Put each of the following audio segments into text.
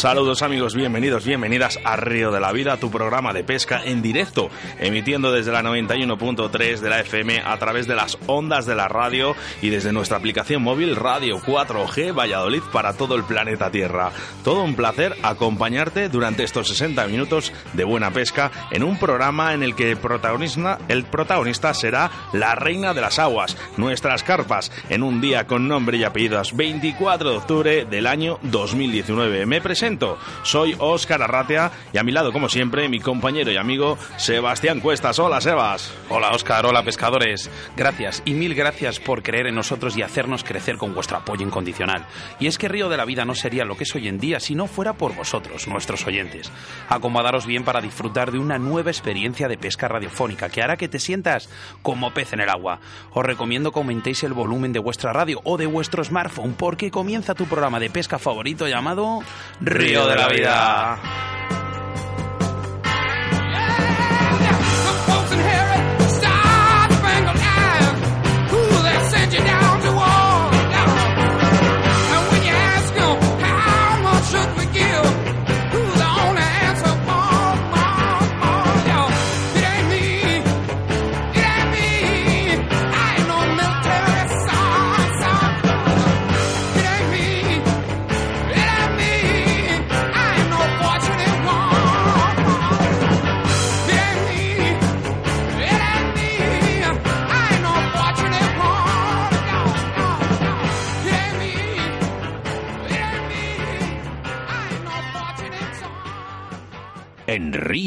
Saludos amigos, bienvenidos, bienvenidas a Río de la Vida, tu programa de pesca en directo, emitiendo desde la 91.3 de la FM a través de las ondas de la radio y desde nuestra aplicación móvil Radio 4G Valladolid para todo el planeta Tierra. Todo un placer acompañarte durante estos 60 minutos de buena pesca en un programa en el que protagonista, el protagonista será la reina de las aguas, nuestras carpas, en un día con nombre y apellidos 24 de octubre del año 2019. Me presento soy Óscar Arratea y a mi lado, como siempre, mi compañero y amigo Sebastián Cuestas. Hola, Sebas. Hola, Óscar. Hola, pescadores. Gracias y mil gracias por creer en nosotros y hacernos crecer con vuestro apoyo incondicional. Y es que Río de la Vida no sería lo que es hoy en día si no fuera por vosotros, nuestros oyentes. Acomodaros bien para disfrutar de una nueva experiencia de pesca radiofónica que hará que te sientas como pez en el agua. Os recomiendo que aumentéis el volumen de vuestra radio o de vuestro smartphone porque comienza tu programa de pesca favorito llamado Río de la Vida.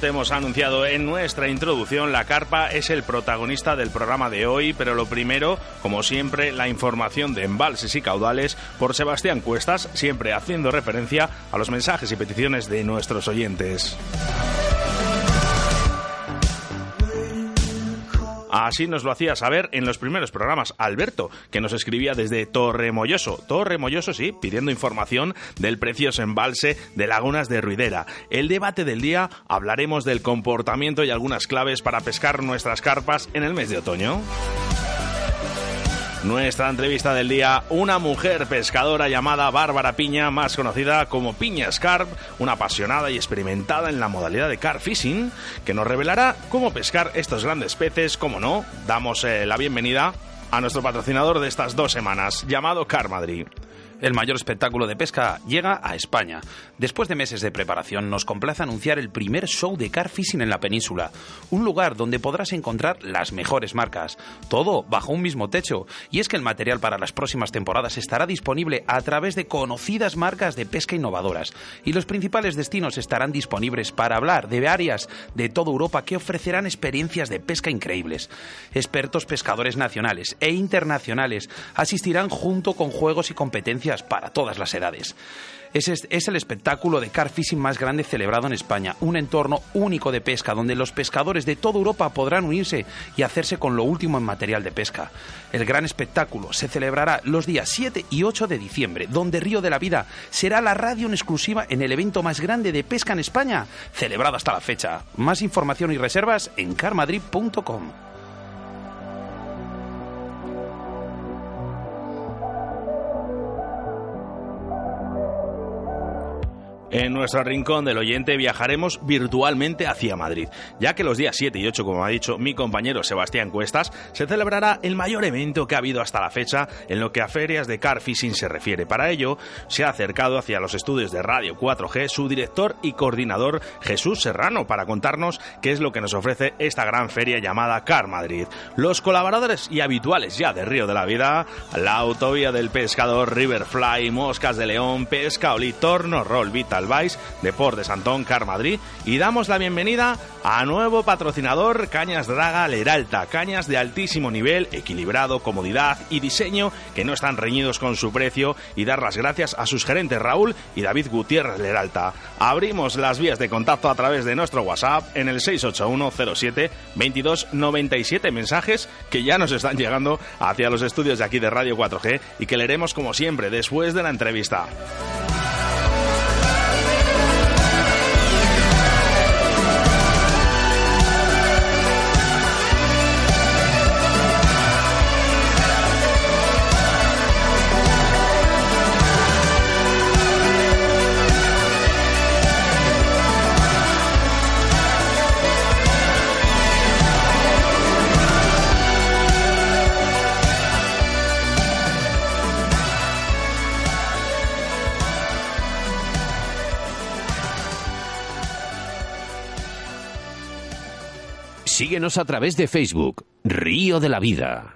Hemos anunciado en nuestra introducción, la carpa es el protagonista del programa de hoy, pero lo primero, como siempre, la información de embalses y caudales por Sebastián Cuestas, siempre haciendo referencia a los mensajes y peticiones de nuestros oyentes. Así nos lo hacía saber en los primeros programas Alberto, que nos escribía desde Torremolloso. Torremolloso, sí, pidiendo información del precioso embalse de Lagunas de Ruidera. El debate del día hablaremos del comportamiento y algunas claves para pescar nuestras carpas en el mes de otoño. Nuestra entrevista del día, una mujer pescadora llamada Bárbara Piña, más conocida como Piña Scarp, una apasionada y experimentada en la modalidad de carp fishing, que nos revelará cómo pescar estos grandes peces, como no, damos eh, la bienvenida a nuestro patrocinador de estas dos semanas, llamado Car Madrid. El mayor espectáculo de pesca llega a España. Después de meses de preparación, nos complace anunciar el primer show de car fishing en la península. Un lugar donde podrás encontrar las mejores marcas. Todo bajo un mismo techo. Y es que el material para las próximas temporadas estará disponible a través de conocidas marcas de pesca innovadoras. Y los principales destinos estarán disponibles para hablar de áreas de toda Europa que ofrecerán experiencias de pesca increíbles. Expertos pescadores nacionales e internacionales asistirán junto con juegos y competencias para todas las edades. Es, el espectáculo de car fishing más grande celebrado en España, un entorno único de pesca donde los pescadores de toda Europa podrán unirse y hacerse con lo último en material de pesca. El gran espectáculo se celebrará los días 7 y 8 de diciembre, donde Río de la Vida será la radio en exclusiva en el evento más grande de pesca en España, celebrado hasta la fecha. Más información y reservas en carmadrid.com. En nuestro rincón del oyente viajaremos virtualmente hacia Madrid, ya que los días 7 y 8, como ha dicho mi compañero Sebastián Cuestas, se celebrará el mayor evento que ha habido hasta la fecha en lo que a ferias de car fishing se refiere. Para ello, se ha acercado hacia los estudios de Radio 4G su director y coordinador Jesús Serrano para contarnos qué es lo que nos ofrece esta gran feria llamada Car Madrid. Los colaboradores y habituales ya de Río de la Vida, la autovía del pescador, Riverfly, Moscas de León, Pesca Oli, Torno, Roll, Vita Vice, Deport de Santón, Car Madrid y damos la bienvenida a nuevo patrocinador Cañas Draga Leralta, cañas de altísimo nivel, equilibrado, comodidad y diseño que no están reñidos con su precio y dar las gracias a sus gerentes Raúl y David Gutiérrez Leralta. Abrimos las vías de contacto a través de nuestro WhatsApp en el 68107 2297 mensajes que ya nos están llegando hacia los estudios de aquí de Radio 4G y que leeremos como siempre después de la entrevista. Síguenos a través de Facebook, Río de la Vida.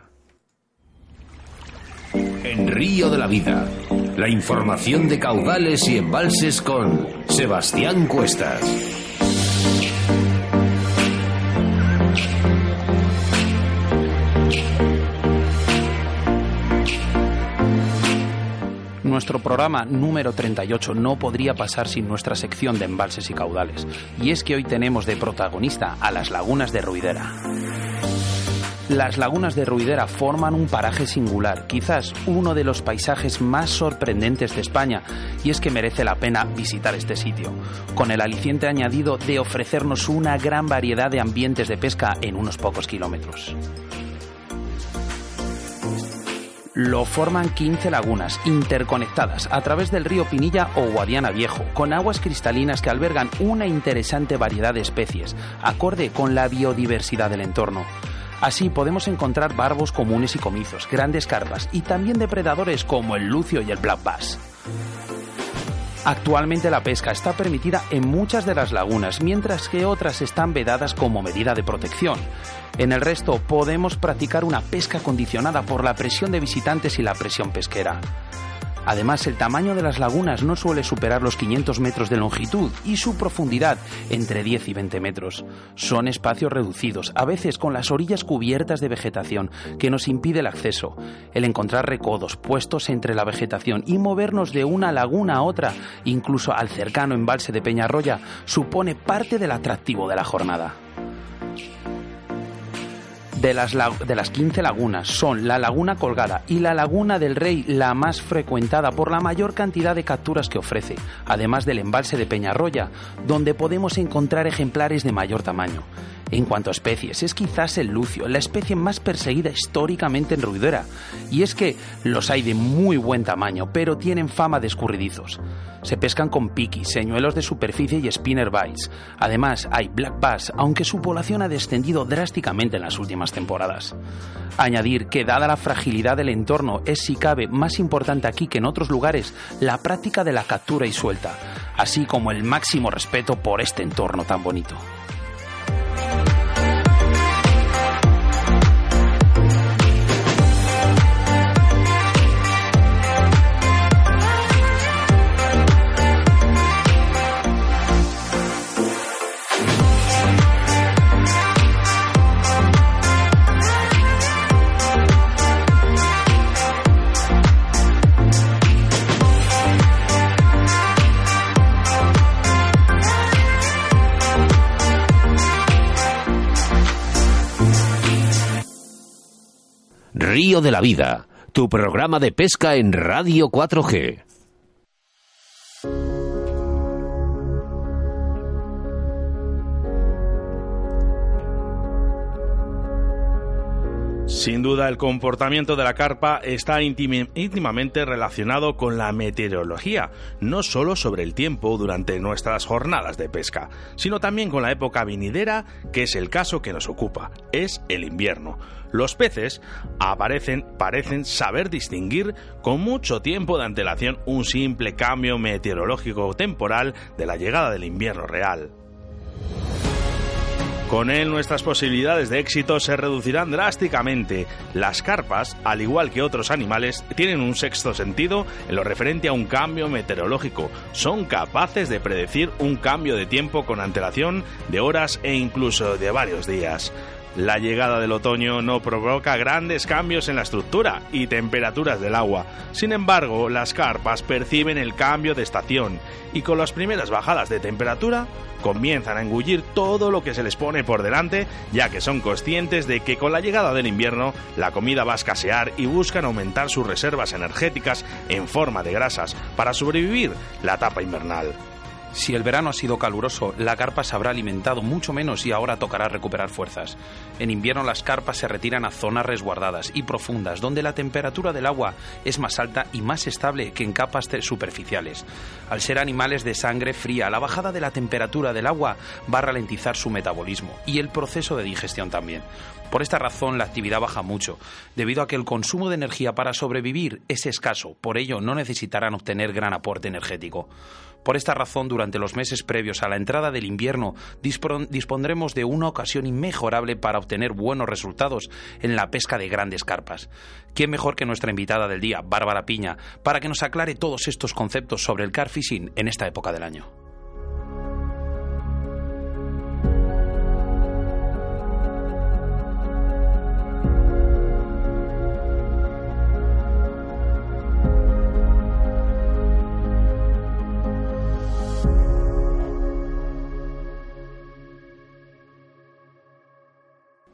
En Río de la Vida, la información de caudales y embalses con Sebastián Cuestas. Nuestro programa número 38 no podría pasar sin nuestra sección de embalses y caudales. Y es que hoy tenemos de protagonista a las lagunas de Ruidera. Las lagunas de Ruidera forman un paraje singular, quizás uno de los paisajes más sorprendentes de España, y es que merece la pena visitar este sitio, con el aliciente añadido de ofrecernos una gran variedad de ambientes de pesca en unos pocos kilómetros. Lo forman 15 lagunas interconectadas a través del río Pinilla o Guadiana Viejo, con aguas cristalinas que albergan una interesante variedad de especies, acorde con la biodiversidad del entorno. Así podemos encontrar barbos comunes y comizos, grandes carpas y también depredadores como el lucio y el black bass. Actualmente la pesca está permitida en muchas de las lagunas, mientras que otras están vedadas como medida de protección. En el resto podemos practicar una pesca condicionada por la presión de visitantes y la presión pesquera. Además, el tamaño de las lagunas no suele superar los 500 metros de longitud y su profundidad entre 10 y 20 metros. Son espacios reducidos, a veces con las orillas cubiertas de vegetación, que nos impide el acceso. El encontrar recodos puestos entre la vegetación y movernos de una laguna a otra, incluso al cercano embalse de Peñarroya, supone parte del atractivo de la jornada. De las, de las 15 lagunas son la Laguna Colgada y la Laguna del Rey la más frecuentada por la mayor cantidad de capturas que ofrece, además del embalse de Peñarroya, donde podemos encontrar ejemplares de mayor tamaño. En cuanto a especies, es quizás el lucio, la especie más perseguida históricamente en Ruidera. Y es que los hay de muy buen tamaño, pero tienen fama de escurridizos. Se pescan con piquis, señuelos de superficie y spinner bites. Además, hay black bass, aunque su población ha descendido drásticamente en las últimas temporadas. Añadir que, dada la fragilidad del entorno, es si cabe más importante aquí que en otros lugares la práctica de la captura y suelta, así como el máximo respeto por este entorno tan bonito. Río de la Vida, tu programa de pesca en Radio 4G. Sin duda, el comportamiento de la carpa está íntimamente relacionado con la meteorología, no solo sobre el tiempo durante nuestras jornadas de pesca, sino también con la época vinidera, que es el caso que nos ocupa, es el invierno. Los peces aparecen, parecen saber distinguir con mucho tiempo de antelación un simple cambio meteorológico temporal de la llegada del invierno real. Con él nuestras posibilidades de éxito se reducirán drásticamente. Las carpas, al igual que otros animales, tienen un sexto sentido en lo referente a un cambio meteorológico. Son capaces de predecir un cambio de tiempo con antelación de horas e incluso de varios días. La llegada del otoño no provoca grandes cambios en la estructura y temperaturas del agua. Sin embargo, las carpas perciben el cambio de estación y con las primeras bajadas de temperatura comienzan a engullir todo lo que se les pone por delante, ya que son conscientes de que con la llegada del invierno la comida va a escasear y buscan aumentar sus reservas energéticas en forma de grasas para sobrevivir la etapa invernal. Si el verano ha sido caluroso, la carpa se habrá alimentado mucho menos y ahora tocará recuperar fuerzas. En invierno las carpas se retiran a zonas resguardadas y profundas, donde la temperatura del agua es más alta y más estable que en capas superficiales. Al ser animales de sangre fría, la bajada de la temperatura del agua va a ralentizar su metabolismo y el proceso de digestión también. Por esta razón la actividad baja mucho, debido a que el consumo de energía para sobrevivir es escaso, por ello no necesitarán obtener gran aporte energético. Por esta razón, durante los meses previos a la entrada del invierno, dispondremos de una ocasión inmejorable para obtener buenos resultados en la pesca de grandes carpas. ¿Quién mejor que nuestra invitada del día, Bárbara Piña, para que nos aclare todos estos conceptos sobre el car fishing en esta época del año?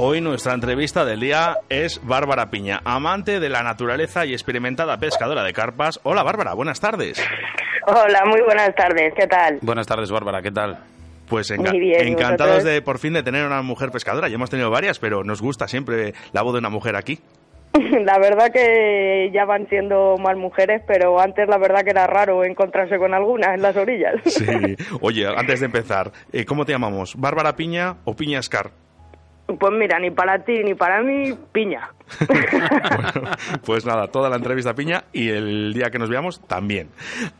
Hoy nuestra entrevista del día es Bárbara Piña, amante de la naturaleza y experimentada pescadora de carpas. Hola Bárbara, buenas tardes. Hola, muy buenas tardes, ¿qué tal? Buenas tardes, Bárbara, ¿qué tal? Pues encantados de por fin de tener una mujer pescadora. Ya hemos tenido varias, pero nos gusta siempre la voz de una mujer aquí. La verdad que ya van siendo más mujeres, pero antes la verdad que era raro encontrarse con alguna en las orillas. Sí. Oye, antes de empezar, eh, ¿cómo te llamamos? ¿Bárbara Piña o Piña Scar? Pues mira, ni para ti ni para mí, piña. pues nada, toda la entrevista piña y el día que nos veamos también.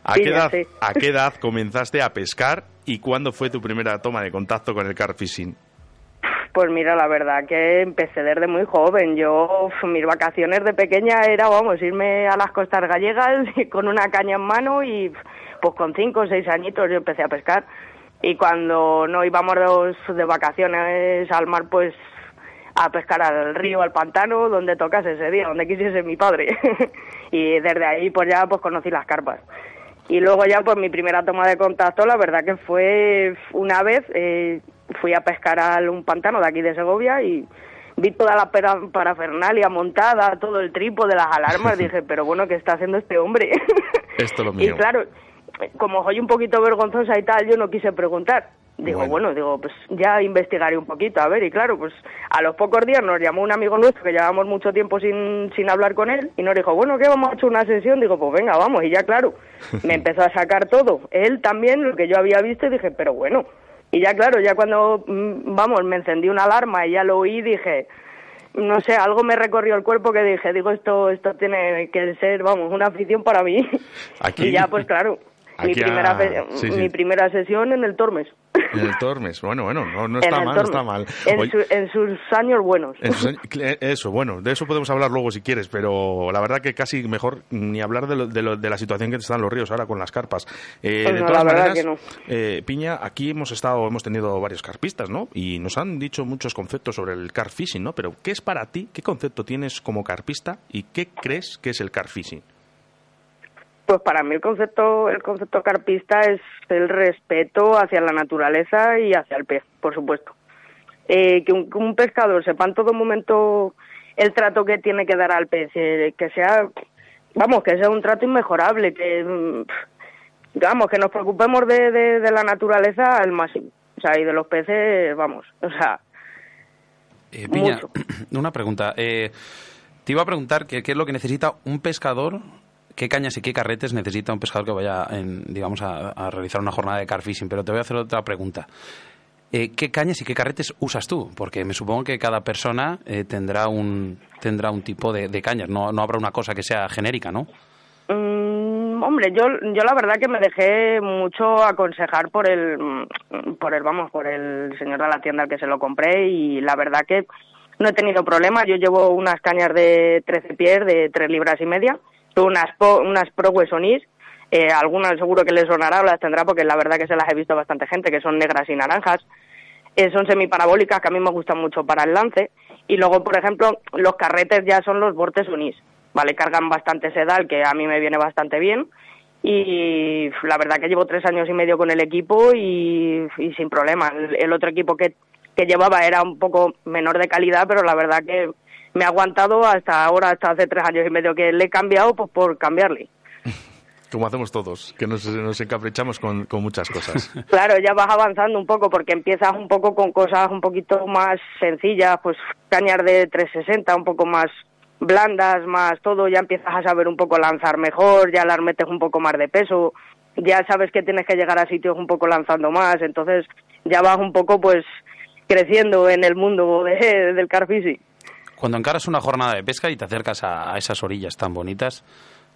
¿A, qué edad, ¿A qué edad comenzaste a pescar y cuándo fue tu primera toma de contacto con el car fishing? Pues mira, la verdad que empecé desde muy joven. Yo, mis vacaciones de pequeña era, vamos, irme a las costas gallegas con una caña en mano y pues con cinco o seis añitos yo empecé a pescar y cuando no íbamos de vacaciones al mar, pues a pescar al río, al pantano, donde tocase ese día, donde quisiese mi padre. y desde ahí pues ya pues conocí las carpas. Y luego ya pues mi primera toma de contacto, la verdad que fue una vez, eh, fui a pescar a un pantano de aquí de Segovia y vi toda la parafernalia montada, todo el tripo de las alarmas, dije, pero bueno, ¿qué está haciendo este hombre? Esto lo mío. Y claro, como soy un poquito vergonzosa y tal, yo no quise preguntar. Digo, bueno. digo, pues ya investigaré un poquito, a ver, y claro, pues a los pocos días nos llamó un amigo nuestro que llevamos mucho tiempo sin, sin hablar con él y nos dijo, bueno, ¿qué vamos a hacer una sesión? Digo, pues venga, vamos, y ya claro, me empezó a sacar todo, él también, lo que yo había visto, y dije, pero bueno, y ya claro, ya cuando, mm, vamos, me encendí una alarma y ya lo oí, dije, no sé, algo me recorrió el cuerpo que dije, digo, esto esto tiene que ser, vamos, una afición para mí. Y ya, pues claro, mi, primera, mi primera sesión en el Tormes. En el Tormes, bueno, bueno, no, está mal, no está mal. En, sus años buenos. eso, bueno, de eso podemos hablar luego si quieres, pero la verdad que casi mejor ni hablar de, de, la situación que están los ríos ahora con las carpas. Eh, pues de todas maneras, eh, Piña, aquí hemos estado, hemos tenido varios carpistas, ¿no? Y nos han dicho muchos conceptos sobre el car fishing, ¿no? Pero ¿qué es para ti? ¿Qué concepto tienes como carpista y qué crees que es el car fishing? Pues para mí el concepto, el concepto carpista es el respeto hacia la naturaleza y hacia el pez, por supuesto. Eh, que, un, pescador sepa en todo momento el trato que tiene que dar al pez, eh, que sea, vamos, que sea un trato inmejorable, que, mm, vamos, que nos preocupemos de, de, la naturaleza al máximo, o sea, y de los peces, vamos, o sea, eh, Piña, una pregunta. Eh, te iba a preguntar qué es lo que necesita un pescador qué cañas y qué carretes necesita un pescador que vaya, en, digamos, a, realizar una jornada de car fishing. Pero te voy a hacer otra pregunta. Eh, ¿Qué cañas y qué carretes usas tú? Porque me supongo que cada persona eh, tendrá un tendrá un tipo de, cañas. No, no habrá una cosa que sea genérica, ¿no? Mm, hombre, yo, yo la verdad que me dejé mucho aconsejar por el, por el, vamos, por el señor de la tienda al que se lo compré y la verdad que no he tenido problemas. Yo llevo unas cañas de 13 pies de 3 libras y media unas, unas Pro Wesonis, eh, algunas seguro que les sonará o las tendrá porque la verdad que se las he visto bastante gente, que son negras y naranjas. Eh, son semiparabólicas que a mí me gustan mucho para el lance. Y luego, por ejemplo, los carretes ya son los Vortex Unis, ¿vale? Cargan bastante sedal, que a mí me viene bastante bien. Y la verdad que llevo tres años y medio con el equipo y, sin problema. El, otro equipo que, que llevaba era un poco menor de calidad, pero la verdad que me ha aguantado hasta ahora, hasta hace tres años y medio que le he cambiado pues por cambiarle. Como hacemos todos, que nos, nos encaprichamos con, con, muchas cosas. Claro, ya vas avanzando un poco porque empiezas un poco con cosas un poquito más sencillas, pues cañar de 360, un poco más blandas, más todo, ya empiezas a saber un poco lanzar mejor, ya las metes un poco más de peso, ya sabes que tienes que llegar a sitios un poco lanzando más, entonces ya vas un poco pues creciendo en el mundo de, del carfisi. Cuando encaras una jornada de pesca y te acercas a, esas orillas tan bonitas,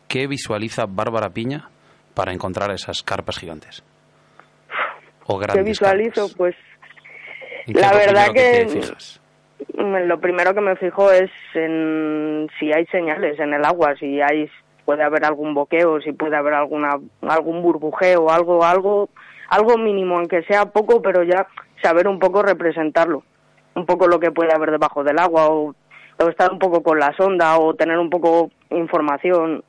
¿qué visualiza Bárbara Piña para encontrar esas carpas gigantes? O grandes ¿Qué visualizo? Pues la verdad que, mm, lo primero que me fijo es en si hay señales en el agua, si hay puede haber algún boqueo, si puede haber alguna algún burbujeo, algo algo algo mínimo, aunque sea poco, pero ya saber un poco representarlo, un poco lo que puede haber debajo del agua o o estar un poco con la sonda o tener un poco información.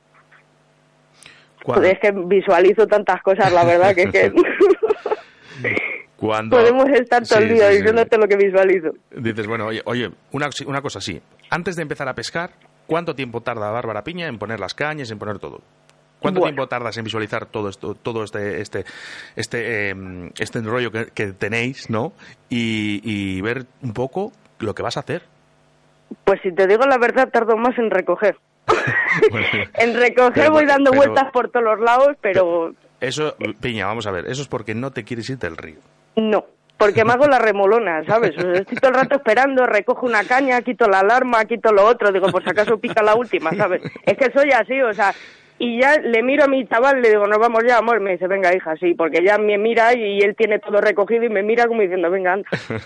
Es que visualizo tantas cosas, la verdad, que es que... Cuando... Podemos estar todo el día diciéndote lo que visualizo. Dices, bueno, oye, oye una, una cosa así. Antes de empezar a pescar, ¿cuánto tiempo tarda Bárbara Piña en poner las cañas, en poner todo? ¿Cuánto tiempo tardas en visualizar todo esto, todo este, este, este, em, este enrollo que, que, tenéis, ¿no? Y, y ver un poco lo que vas a hacer. Pues si te digo la verdad, tardo más en recoger. en recoger voy dando vueltas por todos los lados, pero... Eso, Piña, vamos a ver, eso es porque no te quieres ir del río. No, porque me hago la remolona, ¿sabes? estoy todo el rato esperando, recojo una caña, quito la alarma, quito lo otro, digo, por si acaso pica la última, ¿sabes? Es que soy así, o sea, y ya le miro a mi chaval, le digo, nos vamos ya, amor. Me dice, venga, hija, sí, porque ya me mira y él tiene todo recogido y me mira como diciendo, venga,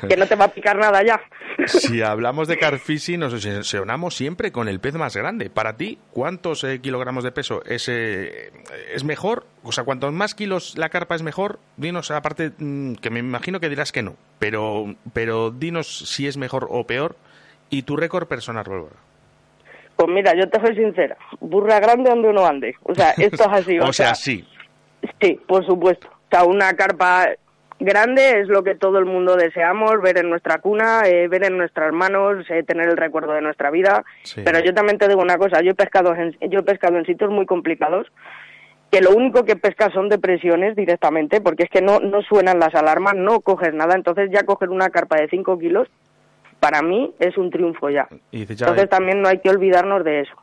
que no te va a picar nada ya. Si hablamos de carfishing, nos obsesionamos siempre con el pez más grande. Para ti, ¿cuántos eh, kilogramos de peso es, eh, es mejor? O sea, cuantos más kilos la carpa es mejor, dinos, aparte, mm, que me imagino que dirás que no, pero, pero dinos si es mejor o peor y tu récord personal, Bárbara. Pues mira, yo te soy sincera, burra grande donde uno ande. O sea, esto es así. o, sea, sí. Sí, por supuesto. O sea, una carpa grande es lo que todo el mundo deseamos, ver en nuestra cuna, eh, ver en nuestras manos, eh, tener el recuerdo de nuestra vida. Pero yo también te digo una cosa, yo he pescado en, yo he pescado en sitios muy complicados que lo único que pescas son depresiones directamente, porque es que no, no suenan las alarmas, no coges nada, entonces ya coger una carpa de 5 kilos para mí es un triunfo ya. Entonces también no hay que olvidarnos de eso.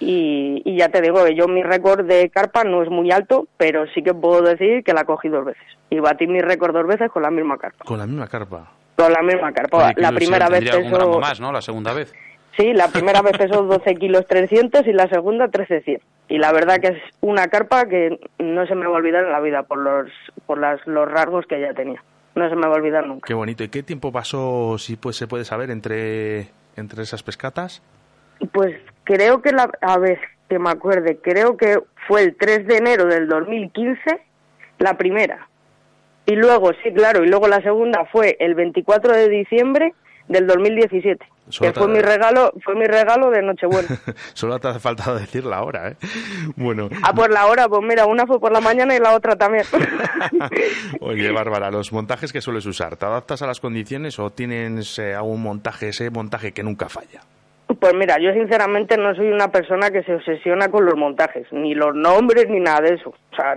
Y, y, ya te digo, yo mi récord de carpa no es muy alto, pero sí que puedo decir que la cogí dos veces. Y batí mi récord dos veces con la misma carpa. ¿Con la misma carpa? Con la misma carpa. la primera vez pesó... más, ¿no? La segunda vez. Sí, la primera vez pesó 12 kilos 300 y la segunda 13 100. Y la verdad que es una carpa que no se me va a olvidar en la vida por los, por las, los rasgos que ella tenía no se me va a olvidar nunca. Qué bonito. ¿Y qué tiempo pasó, si pues, se puede saber, entre, entre esas pescatas? Pues creo que, la, a ver, que me acuerde, creo que fue el 3 de enero del 2015 la primera. Y luego, sí, claro, y luego la segunda fue el 24 de diciembre del 2017. Que fue mi regalo, fue mi regalo de Nochebuena. Solo te hace falta decir la hora, ¿eh? Bueno. Ah, por la hora, pues mira, una fue por la mañana y la otra también. Oye, Bárbara, los montajes que sueles usar, ¿te adaptas a las condiciones o tienes eh, algún montaje, ese montaje que nunca falla? Pues mira, yo sinceramente no soy una persona que se obsesiona con los montajes, ni los nombres ni nada de eso. O sea,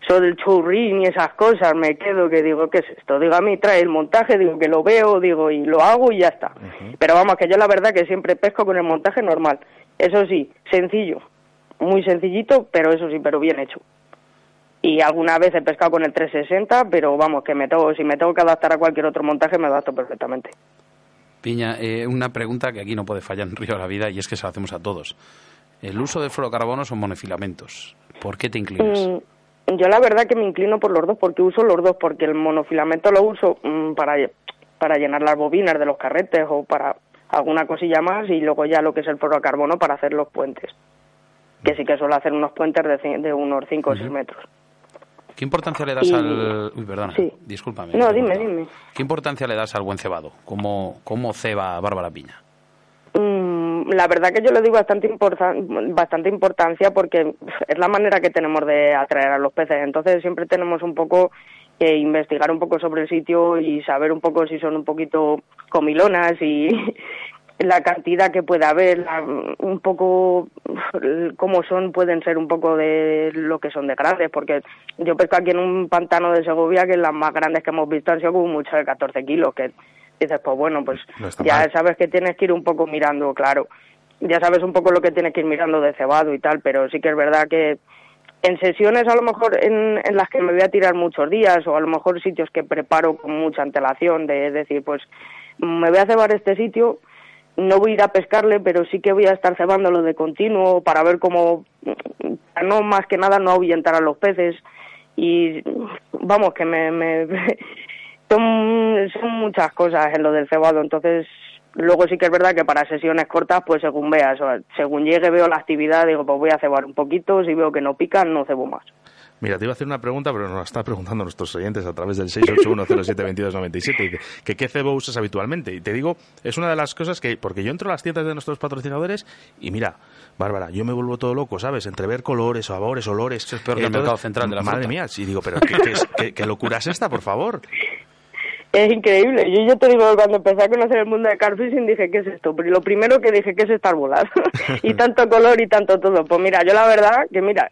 eso del churrín y esas cosas, me quedo que digo, ¿qué es esto? Digo, a mí trae el montaje, digo que lo veo, digo, y lo hago y ya está. Pero vamos, que yo la verdad que siempre pesco con el montaje normal. Eso sí, sencillo, muy sencillito, pero eso sí, pero bien hecho. Y alguna vez he pescado con el 360, pero vamos, que me tengo, si me tengo que adaptar a cualquier otro montaje, me adapto perfectamente. Piña, eh, una pregunta que aquí no puede fallar en Río de la Vida y es que se la hacemos a todos. El uso de fluorocarbono son monofilamentos. ¿Por qué te inclinas? Mm, yo la verdad que me inclino por los dos, porque uso los dos, porque el monofilamento lo uso mm, para, para llenar las bobinas de los carretes o para alguna cosilla más y luego ya lo que es el fluorocarbono para hacer los puentes, que sí que suelo hacer unos puentes de, de unos 5 o 6 metros. ¿Qué importancia le das al... Uy, perdona, discúlpame. No, dime, dime. ¿Qué importancia le das al buen cebado? ¿Cómo, cómo ceba Bárbara Piña? La verdad que yo le doy bastante, bastante importancia porque es la manera que tenemos de atraer a los peces. Entonces siempre tenemos un poco que investigar un poco sobre el sitio y saber un poco si son un poquito comilonas y la cantidad que puede haber, un poco cómo son, pueden ser un poco de lo que son de grandes, porque yo pesco aquí en un pantano de Segovia que las más grandes que hemos visto han sido como mucho de 14 kilos, que dices, pues bueno, pues ya sabes que tienes que ir un poco mirando, claro, ya sabes un poco lo que tienes que ir mirando de cebado y tal, pero sí que es verdad que en sesiones a lo mejor en, en las que me voy a tirar muchos días o a lo mejor sitios que preparo con mucha antelación, de decir, pues me voy a cebar este sitio, no voy a ir a pescarle, pero sí que voy a estar cebándolo de continuo para ver cómo, no más que nada, no ahuyentar a los peces. Y vamos, que me, me son, son muchas cosas en lo del cebado, entonces luego sí que es verdad que para sesiones cortas, pues según veas, o según llegue veo la actividad, digo, pues voy a cebar un poquito, si veo que no pican, no cebo más. Mira, te iba a hacer una pregunta, pero nos la están preguntando nuestros oyentes a través del 681072297, que qué cebo usas habitualmente. Y te digo, es una de las cosas que, porque yo entro a las tiendas de nuestros patrocinadores y mira, Bárbara, yo me vuelvo todo loco, ¿sabes? Entre ver colores, sabores, olores. es peor que el mercado central de la Madre mía, sí, digo, pero ¿qué, qué locura es esta, por favor? Es increíble. Yo, yo te digo, cuando empecé a conocer el mundo de carfishing dije, ¿qué es esto? Pero lo primero que dije, ¿qué es estar volado? y tanto color y tanto todo. Pues mira, yo la verdad que mira,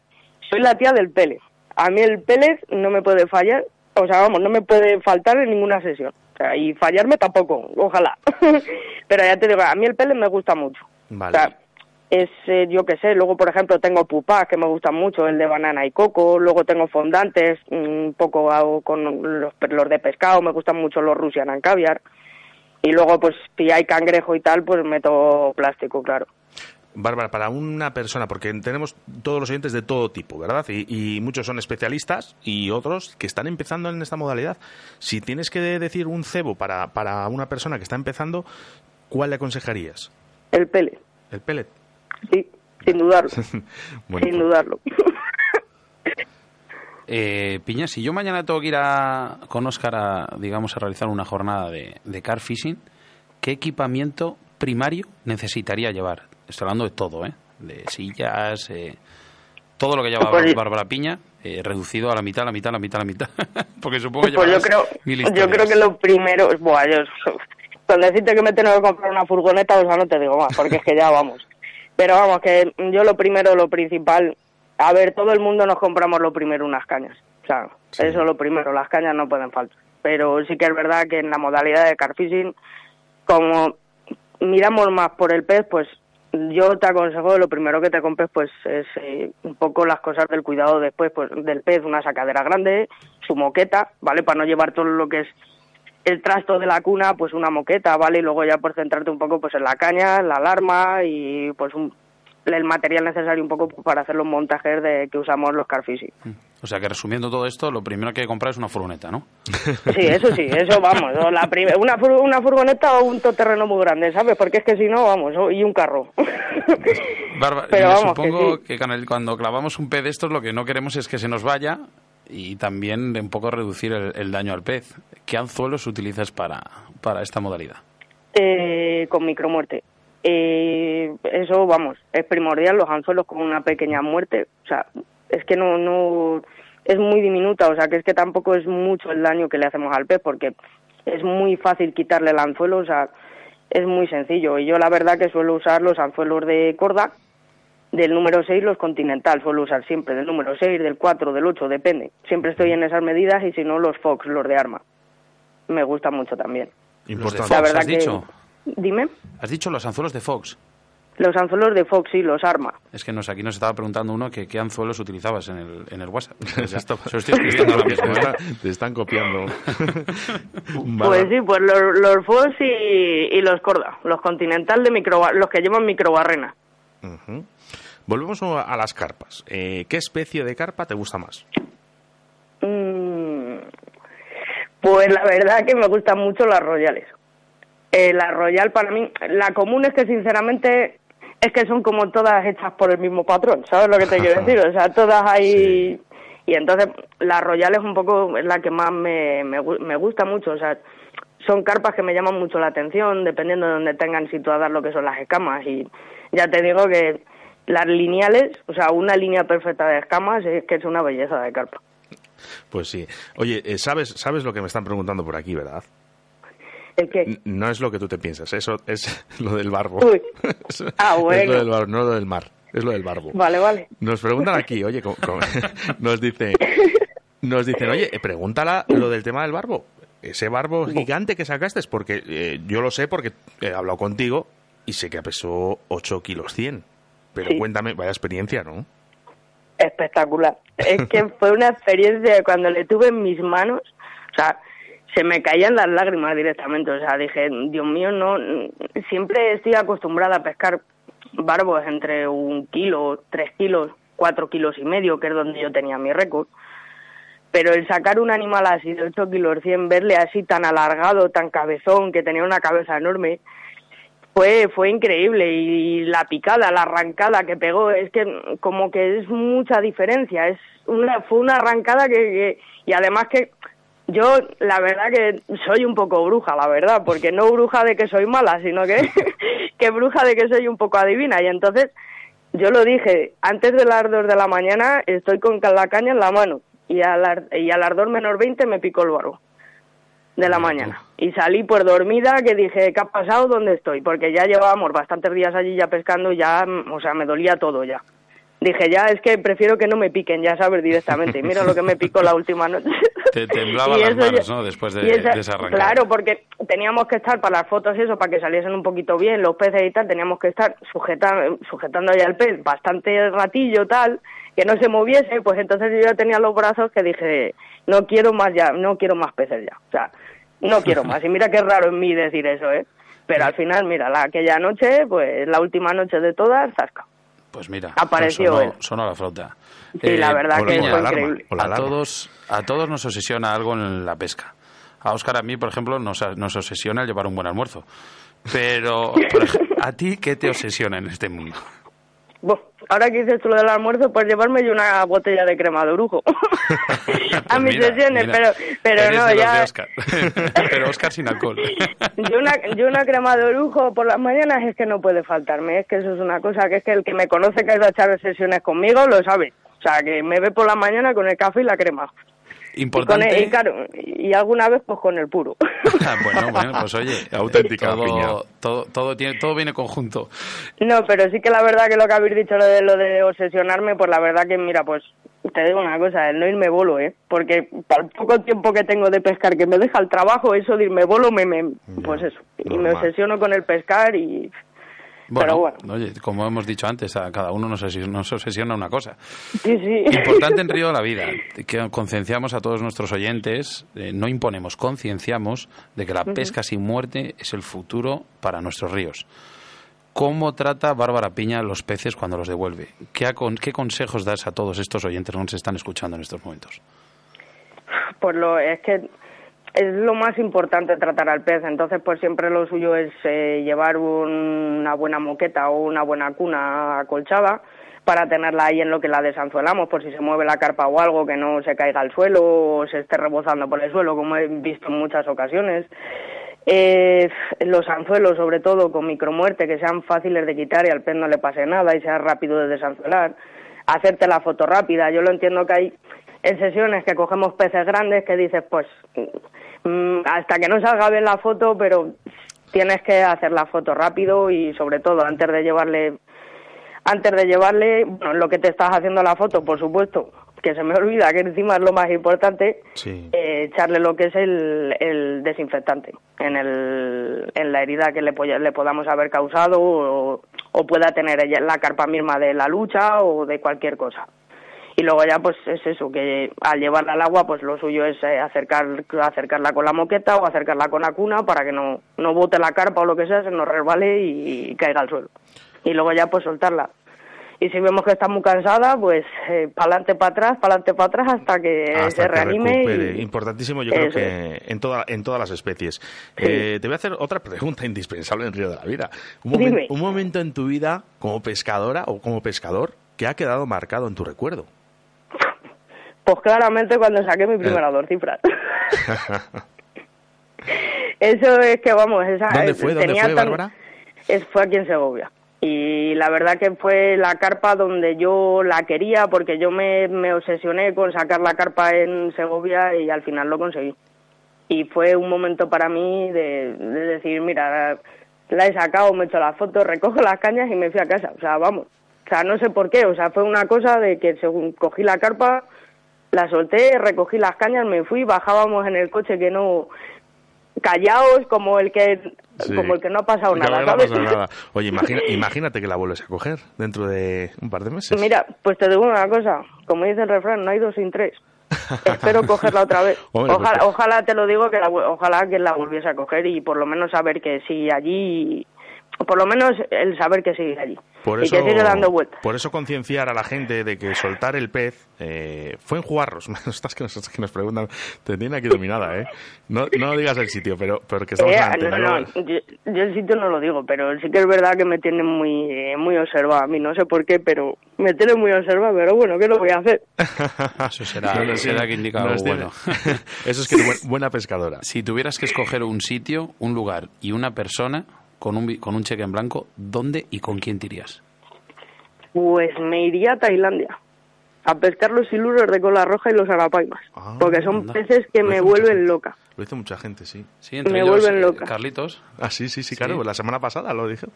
soy la tía del pele. A mí el pellet no me puede fallar, o sea, vamos, no me puede faltar en ninguna sesión. O sea, y fallarme tampoco, ojalá. Pero ya te digo, a mí el pellet me gusta mucho. Vale. O sea, es, eh, yo qué sé, luego por ejemplo tengo pupás que me gustan mucho, el de banana y coco, luego tengo fondantes, un poco hago con los, los de pescado, me gustan mucho los Russian and caviar, y luego pues si hay cangrejo y tal, pues meto plástico, claro. Bárbara, para una persona, porque tenemos todos los oyentes de todo tipo, ¿verdad? Y, muchos son especialistas y otros que están empezando en esta modalidad. Si tienes que decir un cebo para, para una persona que está empezando, ¿cuál le aconsejarías? El pellet. ¿El pellet? Sí, sin dudarlo. sin pues dudarlo. Eh, Piña, si yo mañana tengo que ir a, con Oscar a, digamos, a realizar una jornada de, de car fishing, ¿qué equipamiento primario necesitaría llevar? Estoy hablando de todo, ¿eh? De sillas, eh, todo lo que lleva pues Bárbara Piña, eh, reducido a la mitad, la mitad, la mitad, la mitad. Porque supongo que pues yo creo, yo creo que lo primero, buah, yo, cuando decirte que me tengo que comprar una furgoneta, o sea, no te digo más, porque es que ya vamos. Pero vamos, que yo lo primero, lo principal, a ver, todo el mundo nos compramos lo primero unas cañas. O sea, eso es lo primero, las cañas no pueden faltar. Pero sí que es verdad que en la modalidad de carfishing, como miramos más por el pez, pues yo te aconsejo lo primero que te compres pues es eh, un poco las cosas del cuidado después pues del pez una sacadera grande su moqueta vale para no llevar todo lo que es el trasto de la cuna, pues una moqueta, ¿vale? Y luego ya por centrarte un poco pues en la caña, la alarma y pues el material necesario un poco para hacer los montajes de que usamos los carfishing. Mm. O sea que resumiendo todo esto, lo primero que hay que comprar es una furgoneta, ¿no? Sí, eso sí, eso vamos. La una, una furgoneta o un terreno muy grande, ¿sabes? Porque es que si no, vamos, y un carro. Pero supongo que, cuando clavamos un pez de estos lo que no queremos es que se nos vaya y también un poco reducir el, daño al pez. ¿Qué anzuelos utilizas para, para esta modalidad? Eh, con micromuerte. Eh, eso, vamos, es primordial, los anzuelos con una pequeña muerte. O sea, es que no, no, es muy diminuta, o sea, que es que tampoco es mucho el daño que le hacemos al pez, porque es muy fácil quitarle el anzuelo, o sea, es muy sencillo. Y yo la verdad que suelo usar los anzuelos de corda, del número 6 los continental, suelo usar siempre, del número 6, del 4, del 8, depende. Siempre estoy en esas medidas y si no los Fox, los de arma. Me gusta mucho también. Importante. La verdad ¿has dicho? Dime. Has dicho los anzuelos de Fox. Los anzuelos de Fox, sí, los arma. Es que nos, aquí nos estaba preguntando uno que qué anzuelos utilizabas en el, en el WhatsApp. Te están copiando. pues sí, pues los, Fox y, los Corda, los Continental de micro, los que llevan microbarrena. Volvemos a las carpas. Eh, ¿Qué especie de carpa te gusta más? Mm, pues la verdad que me gustan mucho las royales. Eh, la Royal para mí, la común es que sinceramente es que son como todas hechas por el mismo patrón, ¿sabes lo que te quiero decir? O sea, todas hay... Y entonces la Royal es un poco la que más me, me, me gusta mucho, o sea, son carpas que me llaman mucho la atención, dependiendo de donde tengan situadas lo que son las escamas. Y ya te digo que las lineales, o sea, una línea perfecta de escamas es que es una belleza de carpa. Pues sí. Oye, eh, ¿sabes, sabes lo que me están preguntando por aquí, verdad? No es lo que tú te piensas, eso es lo del barbo. Ah, bueno. Es lo del barbo, no lo del mar, es lo del barbo. Vale, vale. Nos preguntan aquí, oye, nos dice, nos dicen, oye, pregúntala lo del tema del barbo. Ese barbo gigante que sacaste es porque eh, yo lo sé porque he hablado contigo y sé que pesó 8 kilos 100. Pero cuéntame, vaya experiencia, ¿no? Espectacular. Es que fue una experiencia cuando le tuve en mis manos, o sea, se me caían las lágrimas directamente. O sea, dije, Dios mío, no. Siempre estoy acostumbrada a pescar barbos entre un kilo, tres kilos, cuatro kilos y medio, que es donde yo tenía mi récord. Pero el sacar un animal así de ocho kilos cien, verle así tan alargado, tan cabezón, que tenía una cabeza enorme, fue, fue increíble. Y la picada, la arrancada que pegó, es que como que es mucha diferencia. Es una, fue una arrancada que y además que yo, la verdad que soy un poco bruja, la verdad, porque no bruja de que soy mala, sino que, que bruja de que soy un poco adivina. Y entonces, yo lo dije, antes de las dos de la mañana estoy con la caña en la mano y al, y al ardor menor 20 me picó el barro de la mañana. Y salí pues dormida que dije, ¿qué ha pasado? ¿Dónde estoy? Porque ya llevábamos bastantes días allí ya pescando ya, o sea, me dolía todo ya dije, ya es que prefiero que no me piquen, ya sabes, directamente. Y mira lo que me picó la última noche. Te temblaban las manos, ¿no? Después de, esa, Claro, porque teníamos que estar para las fotos y eso, para que saliesen un poquito bien los peces y tal, teníamos que estar sujetando, sujetando ya el pez bastante ratillo, tal, que no se moviese, pues entonces yo ya tenía los brazos que dije, no quiero más ya, no quiero más peces ya. O sea, no quiero más. Y mira qué raro en mí decir eso, ¿eh? Pero al final, mira, la, aquella noche, pues la última noche de todas, zasca. Pues mira, apareció sonó, la flota. Sí, la eh, verdad que fue increíble. A todos, a todos nos obsesiona algo en la pesca. A Óscar, a mí, por ejemplo, nos, nos obsesiona el llevar un buen almuerzo. Pero, ¿a ti qué te obsesiona en este mundo? Ahora que dices tú lo del almuerzo, pues llevarme yo una botella de crema de orujo a mis sesiones, pero, pero no, ya. pero Oscar sin alcohol. yo, una, yo una crema de orujo por las mañanas es que no puede faltarme, es que eso es una cosa que es que el que me conoce que ha ido a echar sesiones conmigo lo sabe. O sea, que me ve por la mañana con el café y la crema. Importante. Y, claro, y alguna vez pues con el puro. Ah, bueno, bueno, pues oye, auténtica todo, todo, todo, tiene, todo viene conjunto. No, pero sí que la verdad que lo que habéis dicho lo de lo de obsesionarme, pues la verdad que mira, pues te digo una cosa, el no irme bolo, ¿eh? Porque para el poco tiempo que tengo de pescar, que me deja el trabajo, eso de irme bolo, me, me pues eso, y me obsesiono con el pescar y bueno, Oye, como hemos dicho antes, a cada uno nos, obsesiona una cosa. Sí, sí. Importante en Río de la Vida, que concienciamos a todos nuestros oyentes, eh, no imponemos, concienciamos de que la pesca sin muerte es el futuro para nuestros ríos. ¿Cómo trata Bárbara Piña los peces cuando los devuelve? ¿Qué, ¿Qué consejos das a todos estos oyentes que nos están escuchando en estos momentos? Pues lo, es que es lo más importante tratar al pez, entonces pues siempre lo suyo es eh, llevar una buena moqueta o una buena cuna acolchada para tenerla ahí en lo que la desanzuelamos, por si se mueve la carpa o algo, que no se caiga al suelo o se esté rebozando por el suelo, como he visto en muchas ocasiones. Eh, los anzuelos, sobre todo con micromuerte, que sean fáciles de quitar y al pez no le pase nada y sea rápido de desanzuelar. Hacerte la foto rápida. Yo lo entiendo que hay en sesiones que cogemos peces grandes que dices, pues, hasta que no salga bien la foto, pero tienes que hacer la foto rápido y sobre todo antes de llevarle antes de llevarle bueno, lo que te estás haciendo la foto, por supuesto, que se me olvida que encima es lo más importante, eh, echarle lo que es el, desinfectante en, el, en la herida que le, le podamos haber causado o, o pueda tener la carpa misma de la lucha o de cualquier cosa y luego ya pues es eso que al llevarla al agua pues lo suyo es eh, acercar acercarla con la moqueta o acercarla con la cuna para que no no bote la carpa o lo que sea se nos resbale y, caiga al suelo y luego ya pues soltarla y si vemos que está muy cansada, pues eh, para adelante, para atrás, para adelante, para atrás, hasta que se reanime. Importantísimo, yo creo que en, toda, en todas las especies. Eh, te voy a hacer otra pregunta indispensable en Río de la Vida. Un, un momento en tu vida como pescadora o como pescador que ha quedado marcado en tu recuerdo. Pues claramente cuando saqué mi primera dos cifras. Eso es que, vamos, esa... ¿Dónde fue, ¿Dónde fue, Bárbara? Es, fue aquí en Segovia. Y la verdad que fue la carpa donde yo la quería porque yo me, me obsesioné con sacar la carpa en Segovia y al final lo conseguí. Y fue un momento para mí de, de decir, mira, la he sacado, me he hecho la foto, recojo las cañas y me fui a casa. O sea, vamos. O sea, no sé por qué. O sea, fue una cosa de que según cogí la carpa, la solté, recogí las cañas, me fui, bajábamos en el coche que no callaos como el que como el que no ha pasado nada, nada. Oye, imagínate que la vuelves a coger dentro de un par de meses. Mira, pues te digo una cosa, como dice el refrán, no hay dos sin tres. Espero cogerla otra vez. Pues ojalá, ojalá te lo digo que la, ojalá que la volviese a coger y por lo menos saber que sí allí por lo menos el saber que sigue allí por y que sigue dando vueltas. Por eso concienciar a la gente de que soltar el pez eh, fue en Juarros. Estas que nos, que nos preguntan, te tiene aquí dominada, ¿eh? No, no digas el sitio, pero, pero que estamos eh, no, no, yo, el sitio no lo digo, pero sí que es verdad que me tiene muy, muy observada a mí. No sé por qué, pero me tiene muy observada, pero bueno, ¿qué lo voy a hacer? Eso será, será que indica algo bueno. Eso es que buena pescadora. Si tuvieras que escoger un sitio, un lugar y una persona con un, con un cheque en blanco, ¿dónde y con quién te irías? Pues me iría a Tailandia a pescar los siluros de cola roja y los arapaimas, ah, porque son peces que me vuelven loca. Lo hizo mucha gente, sí. sí me vuelven eh, loca. Carlitos. Ah, sí, sí, sí, claro, la semana pasada lo dije.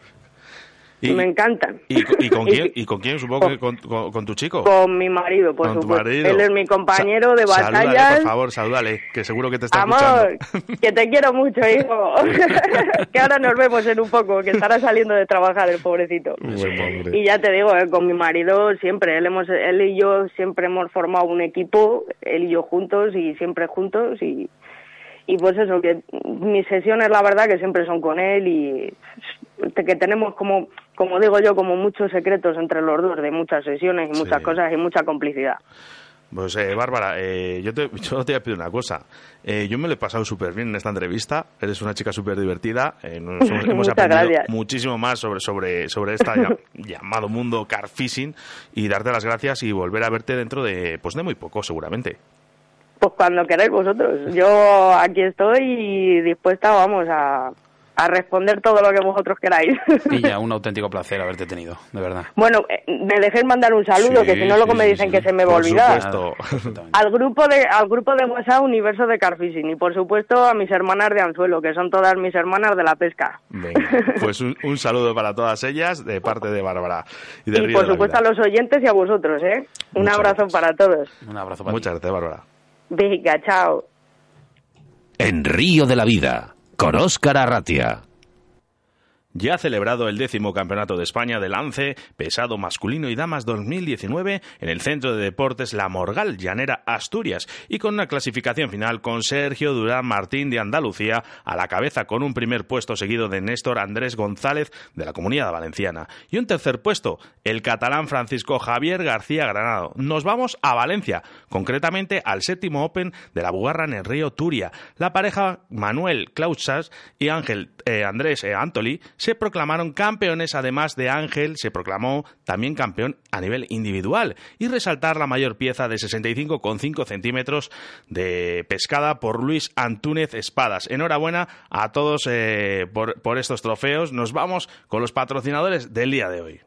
Me encantan. ¿Y, con quién? ¿Y con quién? Supongo que con, con, tu chico. Con mi marido, por supuesto. Marido. Él es mi compañero de batallas. por favor, salúdale, que seguro que te está Amor, que te quiero mucho, hijo. que ahora nos vemos en un poco, que estará saliendo de trabajar el pobrecito. y ya te digo, eh, con mi marido siempre, él, hemos, él y yo siempre hemos formado un equipo, él y yo juntos y siempre juntos y y pues eso, que mis sesiones la verdad que siempre son con él y que tenemos como, como digo yo, como muchos secretos entre los dos de muchas sesiones y muchas cosas y mucha complicidad. Pues eh, Bárbara, eh, yo, te, yo te voy a pedir una cosa. Eh, yo me lo he pasado súper bien en esta entrevista. Eres una chica súper divertida. hemos, aprendido muchísimo más sobre, sobre, sobre este llamado mundo car fishing y darte las gracias y volver a verte dentro de, pues de muy poco seguramente. Pues cuando queráis vosotros. Yo aquí estoy dispuesta, vamos, a, a responder todo lo que vosotros queráis. Y ya, un auténtico placer haberte tenido, de verdad. Bueno, eh, me dejéis mandar un saludo, que si no luego me dicen que se me va a olvidar. Al grupo de al grupo de WhatsApp Universo de Carfishing y por supuesto a mis hermanas de Anzuelo, que son todas mis hermanas de la pesca. pues un, saludo para todas ellas de parte de Bárbara. Y, y por supuesto a los oyentes y a vosotros, ¿eh? Un abrazo para todos. Un abrazo para Muchas gracias, Bárbara. Venga, chao. En Río de la Vida, con Óscar Arratia ya ha celebrado el décimo Campeonato de España de lance pesado masculino y damas 2019 en el Centro de Deportes La Morgal, Llanera, Asturias, y con una clasificación final con Sergio Durán Martín de Andalucía a la cabeza con un primer puesto seguido de Néstor Andrés González de la Comunidad Valenciana y un tercer puesto el catalán Francisco Javier García Granado. Nos vamos a Valencia, concretamente al séptimo Open de la Bugarra en el río Turia. La pareja Manuel Clausas y Ángel eh, Andrés eh, Antoli se proclamaron campeones, además de Ángel, se proclamó también campeón a nivel individual y resaltar la mayor pieza de 65,5 centímetros de pescada por Luis Antúnez Espadas. Enhorabuena a todos eh, por, por estos trofeos. Nos vamos con los patrocinadores del día de hoy.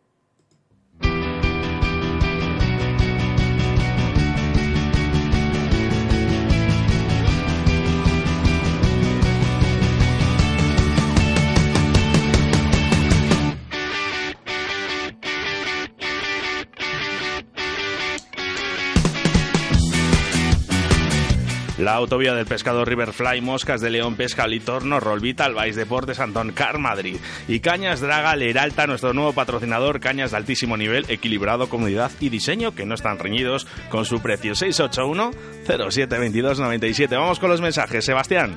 La autovía del pescado Riverfly, Moscas de León, Pesca, Litorno, Rolvita, Albais Deportes, Antón Car, Madrid. Y Cañas Draga, Leralta, nuestro nuevo patrocinador, cañas de altísimo nivel, equilibrado, comodidad y diseño, que no están reñidos con su precio 681 0722 97. Vamos con los mensajes, Sebastián.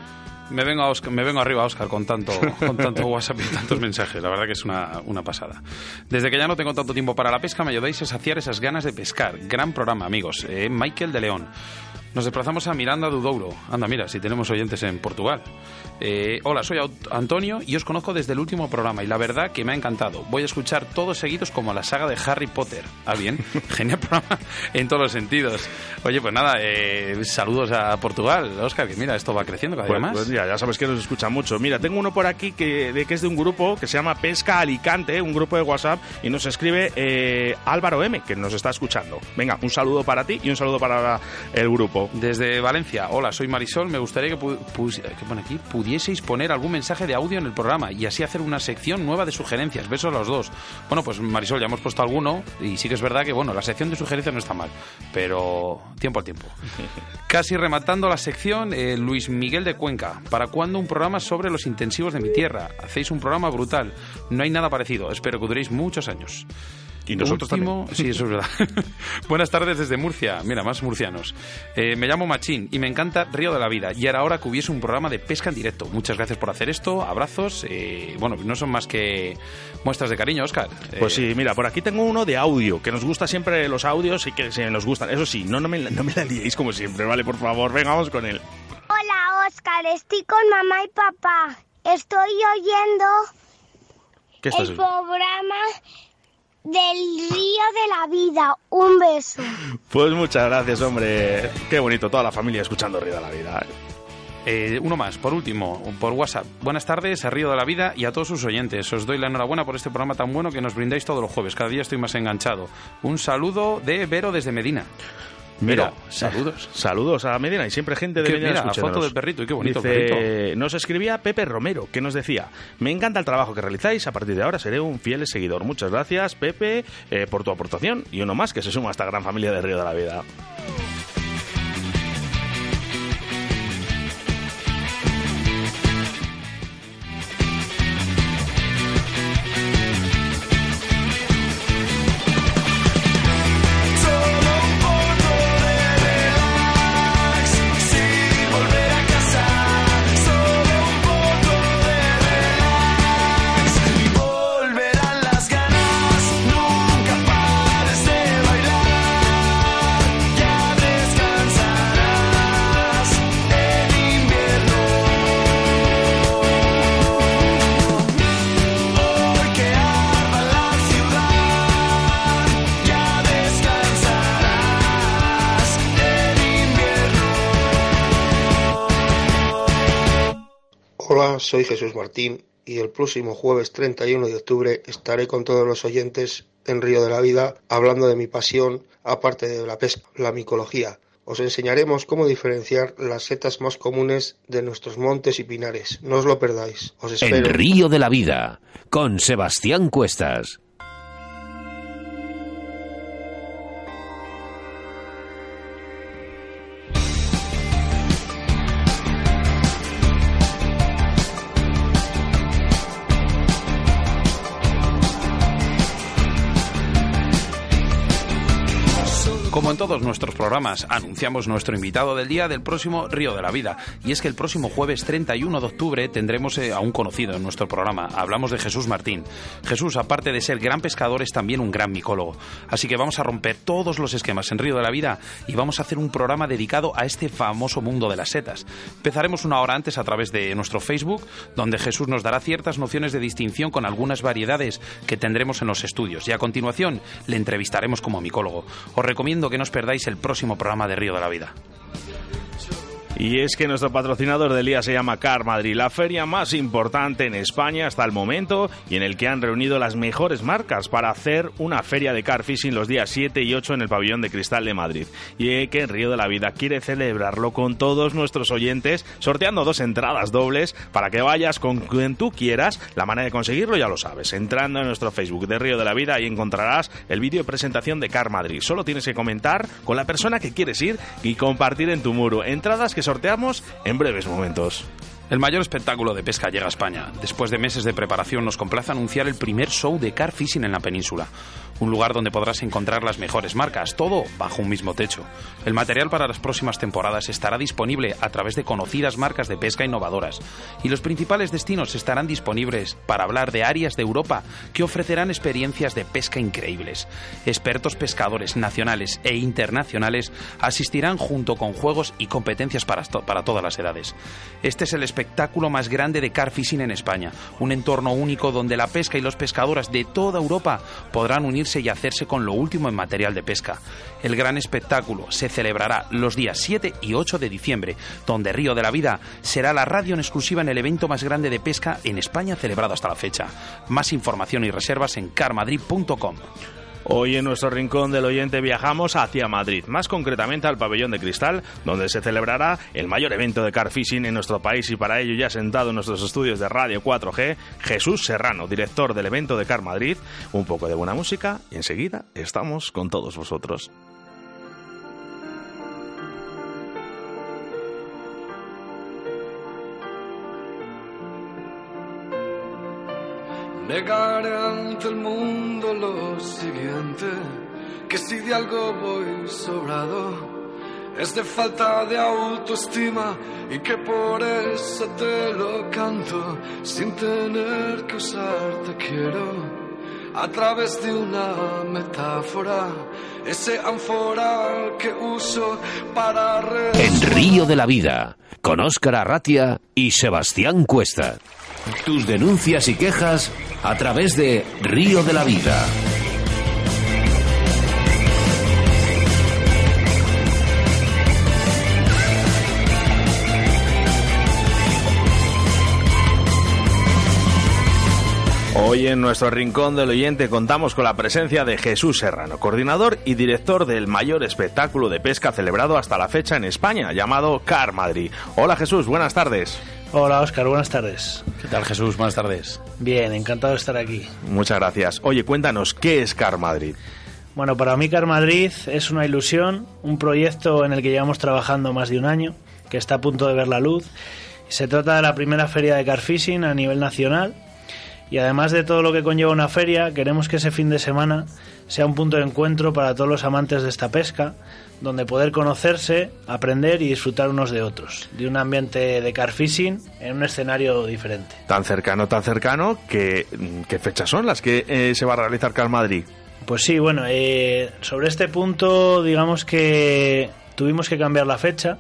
Me vengo, a Oscar- me vengo arriba, Oscar, con tanto, con tanto WhatsApp y tantos mensajes. La verdad que es una, una pasada. Desde que ya no tengo tanto tiempo para la pesca, me ayudáis a saciar esas ganas de pescar. Gran programa, amigos. Eh, Michael de León. Nos desplazamos a Miranda do Douro. Anda, mira, si tenemos oyentes en Portugal. Eh, hola, soy Antonio y os conozco desde el último programa y la verdad que me ha encantado. Voy a escuchar todos seguidos como la saga de Harry Potter. Ah, bien, genial programa en todos los sentidos. Oye, pues nada, eh, saludos a Portugal, Oscar, que mira, esto va creciendo cada Pues, día más. pues ya, ya sabes que nos escucha mucho. Mira, tengo uno por aquí que, de, que es de un grupo que se llama Pesca Alicante, un grupo de WhatsApp, y nos escribe eh, Álvaro M, que nos está escuchando. Venga, un saludo para ti y un saludo para el grupo. Desde Valencia, hola, soy Marisol. Me gustaría que, pu- ¿qué pone aquí? pudieseis poner algún mensaje de audio en el programa y así hacer una sección nueva de sugerencias. Besos a los dos. Bueno, pues Marisol, ya hemos puesto alguno y sí que es verdad que, bueno, la sección de sugerencias no está mal, pero tiempo al tiempo. Casi rematando la sección, eh, Luis Miguel de Cuenca. ¿Para cuándo un programa sobre los intensivos de mi tierra? Hacéis un programa brutal. No hay nada parecido. Espero que duréis muchos años. Y nosotros Último- Sí, eso es verdad. Buenas tardes desde Murcia. Mira, más murcianos. Eh, me llamo Machín y me encanta Río de la Vida. Y era hora que hubiese un programa de pesca en directo. Muchas gracias por hacer esto. Abrazos. Eh, bueno, no son más que muestras de cariño, Oscar. Eh, Pues sí, mira, por aquí tengo uno de audio, que nos gusta siempre los audios y que se nos gustan. Eso sí, no, no, me, no me la liéis como siempre, ¿vale? Por favor, venga, vamos con él. Hola Oscar, estoy con mamá y papá. Estoy oyendo ¿Qué estás el programa del río de la vida. Un beso. Pues muchas gracias, hombre. Qué bonito, toda la familia escuchando Río de la Vida. Eh, uno más, por último, por WhatsApp. Buenas tardes a Río de la Vida y a todos sus oyentes. Os doy la enhorabuena por este programa tan bueno que nos brindáis todos los jueves. Cada día estoy más enganchado. Un saludo de Vero desde Medina. Mira, saludos. Saludos a Medina y siempre gente de Medina mira, la foto del perrito, y qué bonito Dice, perrito. Nos escribía Pepe Romero, que nos decía, me encanta el trabajo que realizáis, a partir de ahora seré un fiel seguidor. Muchas gracias, Pepe, eh, por tu aportación y uno más que se suma a esta gran familia de Río de la Vida. Soy Jesús Martín y el próximo jueves 31 de octubre estaré con todos los oyentes en Río de la Vida hablando de mi pasión, aparte de la pesca, la micología. Os enseñaremos cómo diferenciar las setas más comunes de nuestros montes y pinares. No os lo perdáis. Os En espero. Río de la Vida, con Sebastián Cuestas. Como en todos nuestros programas, anunciamos nuestro invitado del día del próximo Río de la Vida. Y es que el próximo jueves 31 de octubre tendremos eh, a un conocido en nuestro programa. Hablamos de Jesús Martín. Jesús, aparte de ser gran pescador, es también un gran micólogo. Así que vamos a romper todos los esquemas en Río de la Vida y vamos a hacer un programa dedicado a este famoso mundo de las setas. Empezaremos una hora antes a través de nuestro Facebook, donde Jesús nos dará ciertas nociones de distinción con algunas variedades que tendremos en los estudios. Y a continuación le entrevistaremos como micólogo. Os recomiendo que no os perdáis el próximo programa de Río de la Vida. Y es que nuestro patrocinador del día se llama Car Madrid, la feria más importante en España hasta el momento y en el que han reunido las mejores marcas para hacer una feria de car fishing los días 7 y 8 en el pabellón de cristal de Madrid. Y que Río de la Vida quiere celebrarlo con todos nuestros oyentes, sorteando dos entradas dobles para que vayas con quien tú quieras. La manera de conseguirlo ya lo sabes, entrando en nuestro Facebook de Río de la Vida ahí encontrarás el vídeo de presentación de Car Madrid. Solo tienes que comentar con la persona que quieres ir y compartir en tu muro. Entradas que sorteamos en breves momentos. El mayor espectáculo de pesca llega a España. Después de meses de preparación nos complace anunciar el primer show de car fishing en la península. Un lugar donde podrás encontrar las mejores marcas, todo bajo un mismo techo. El material para las próximas temporadas estará disponible a través de conocidas marcas de pesca innovadoras. Y los principales destinos estarán disponibles para hablar de áreas de Europa que ofrecerán experiencias de pesca increíbles. Expertos pescadores nacionales e internacionales asistirán junto con juegos y competencias para, para todas las edades. Este es el espectáculo más grande de car fishing en España, un entorno único donde la pesca y los pescadores de toda Europa podrán unirse y hacerse con lo último en material de pesca. El gran espectáculo se celebrará los días 7 y 8 de diciembre, donde Río de la Vida será la radio en exclusiva en el evento más grande de pesca en España celebrado hasta la fecha. Más información y reservas en carmadrid.com. Hoy en nuestro rincón del oyente viajamos hacia Madrid, más concretamente al pabellón de cristal, donde se celebrará el mayor evento de car fishing en nuestro país y para ello ya sentado en nuestros estudios de Radio 4G, Jesús Serrano, director del evento de Car Madrid, un poco de buena música y enseguida estamos con todos vosotros. Negaré ante el mundo lo siguiente, que si de algo voy sobrado, es de falta de autoestima y que por eso te lo canto, sin tener que usarte quiero. A través de una metáfora, ese ánfora que uso para En Río de la Vida, con Óscar Arratia y Sebastián Cuesta. Tus denuncias y quejas a través de Río de la Vida. Hoy en nuestro rincón del oyente contamos con la presencia de Jesús Serrano, coordinador y director del mayor espectáculo de pesca celebrado hasta la fecha en España, llamado Car Madrid. Hola Jesús, buenas tardes. Hola Oscar, buenas tardes. ¿Qué tal Jesús? Buenas tardes. Bien, encantado de estar aquí. Muchas gracias. Oye, cuéntanos, ¿qué es Car Madrid? Bueno, para mí Car Madrid es una ilusión, un proyecto en el que llevamos trabajando más de un año, que está a punto de ver la luz. Se trata de la primera feria de car fishing a nivel nacional y además de todo lo que conlleva una feria, queremos que ese fin de semana sea un punto de encuentro para todos los amantes de esta pesca, donde poder conocerse, aprender y disfrutar unos de otros, de un ambiente de car fishing en un escenario diferente. Tan cercano, tan cercano, que ¿qué fechas son las que eh, se va a realizar Car Madrid? Pues sí, bueno, eh, sobre este punto digamos que tuvimos que cambiar la fecha.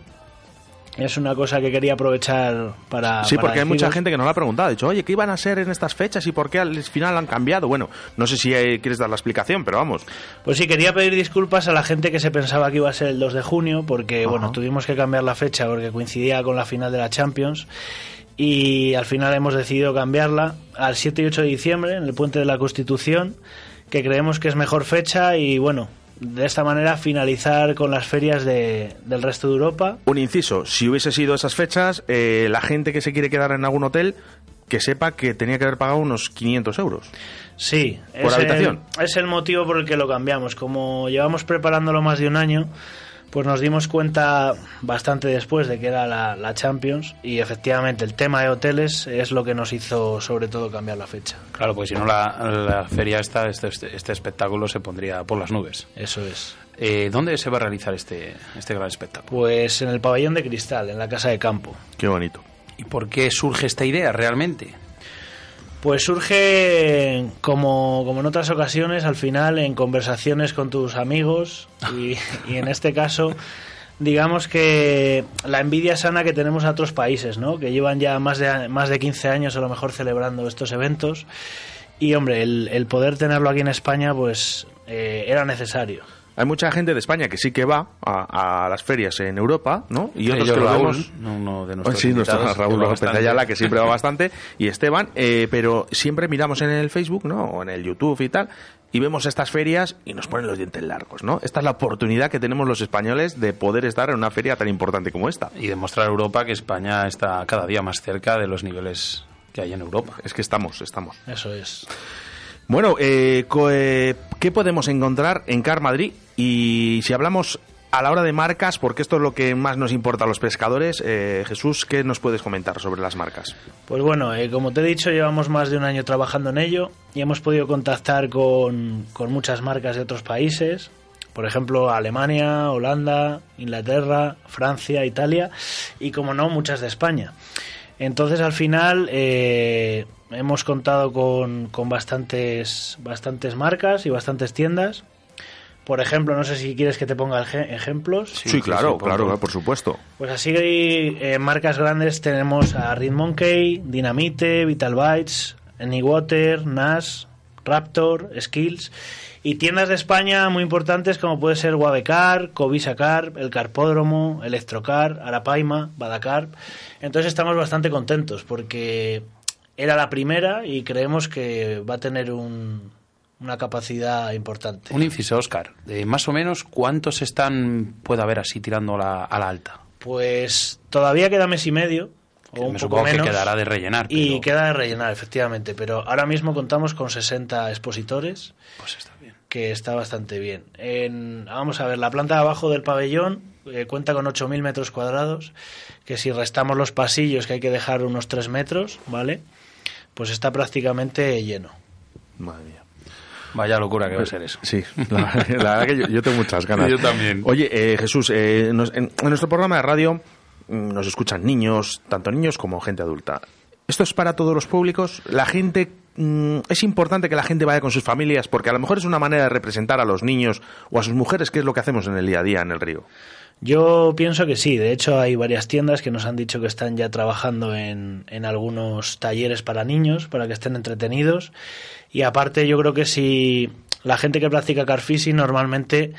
Es una cosa que quería aprovechar para... Sí, para porque hay mucha gente que nos lo ha preguntado. Ha dicho, oye, ¿qué iban a ser en estas fechas y por qué al final han cambiado? Bueno, no sé si eh, quieres dar la explicación, pero vamos. Pues sí, quería pedir disculpas a la gente que se pensaba que iba a ser el 2 de junio, porque Ajá. bueno, tuvimos que cambiar la fecha porque coincidía con la final de la Champions. Y al final hemos decidido cambiarla al 7 y 8 de diciembre, en el Puente de la Constitución, que creemos que es mejor fecha y bueno, de esta manera finalizar con las ferias de- del resto de Europa. Un inciso, si hubiese sido esas fechas, eh, la gente que se quiere quedar en algún hotel, que sepa que tenía que haber pagado unos 500 euros. Sí, ¿Por es habitación? El, es el motivo por el que lo cambiamos. Como llevamos preparándolo más de un año, pues nos dimos cuenta bastante después de que era la, la Champions y efectivamente el tema de hoteles es lo que nos hizo sobre todo cambiar la fecha. Claro, porque si no la, la feria esta, este, este- este espectáculo se pondría por las nubes. Eso es. Eh, ¿Dónde se va a realizar este, este gran espectáculo? Pues en el pabellón de cristal, en la casa de campo. Qué bonito. ¿Y por qué surge esta idea realmente? Pues surge, como, como en otras ocasiones, al final en conversaciones con tus amigos y, en este caso, digamos que la envidia sana que tenemos a otros países, ¿no? Que llevan ya más de, más de 15 años a lo mejor celebrando estos eventos y, hombre, el, el poder tenerlo aquí en España, pues eh, era necesario. Hay mucha gente de España que sí que va a, a las ferias en Europa, ¿no? Y otros que lo Raúl, vemos... uno de nuestros sí, nuestro Raúl López. Ayala, que siempre va bastante, y Esteban, eh, pero siempre miramos en el Facebook, ¿no? O en el YouTube y tal, y vemos estas ferias y nos ponen los dientes largos, ¿no? Esta es la oportunidad que tenemos los españoles de poder estar en una feria tan importante como esta. Y demostrar a Europa que España está cada día más cerca de los niveles que hay en Europa. Es que estamos, estamos. Eso es. Bueno, eh, co- eh, ¿qué podemos encontrar en Car Madrid? Y si hablamos a la hora de marcas, porque esto es lo que más nos importa a los pescadores, eh, Jesús, ¿qué nos puedes comentar sobre las marcas? Pues bueno, eh, como te he dicho, llevamos más de un año trabajando en ello y hemos podido contactar con, con muchas marcas de otros países, por ejemplo Alemania, Holanda, Inglaterra, Francia, Italia y, como no, muchas de España. Entonces, al final, eh, hemos contado con, con bastantes, bastantes marcas y bastantes tiendas. Por ejemplo, no sé si quieres que te ponga eje- ejemplos. Sí, claro, claro, claro, por supuesto. Pues así eh, marcas grandes tenemos a Red Monkey, Dynamite, Vital Bytes, Anywater, Nas, Raptor, Skills y tiendas de España muy importantes como puede ser Guavecar, Covisacar, El Carpódromo, Electrocar, Arapaima, Badacar. Entonces estamos bastante contentos porque era la primera y creemos que va a tener un- una capacidad importante. Un inciso, Oscar. De más o menos, ¿cuántos están, puede haber así tirando a la, a la alta? Pues todavía queda mes y medio. O un me poco supongo menos. que quedará de rellenar. Y queda de rellenar, efectivamente. Pero ahora mismo contamos con 60 expositores. Pues está bien. Que está bastante bien. En- vamos a ver, la planta de abajo del pabellón eh, cuenta con 8.000 metros cuadrados. Que si restamos los pasillos, que hay que dejar unos 3 metros, ¿vale? Pues está prácticamente lleno. Madre mía. Vaya locura que va a ser eso. Sí, la, la verdad que yo, yo tengo muchas ganas. Yo también. Oye, eh, Jesús, eh, nos- en, en nuestro programa de radio mm, nos escuchan niños, tanto niños como gente adulta. ¿Esto es para todos los públicos? ¿La gente mm, es importante que la gente vaya con sus familias? Porque a lo mejor es una manera de representar a los niños o a sus mujeres, que es lo que hacemos en el día a día en el río. Yo pienso que sí. De hecho, hay varias tiendas que nos han dicho que están ya trabajando en, en algunos talleres para niños, para que estén entretenidos. Y aparte, yo creo que si la gente que practica carfishing normalmente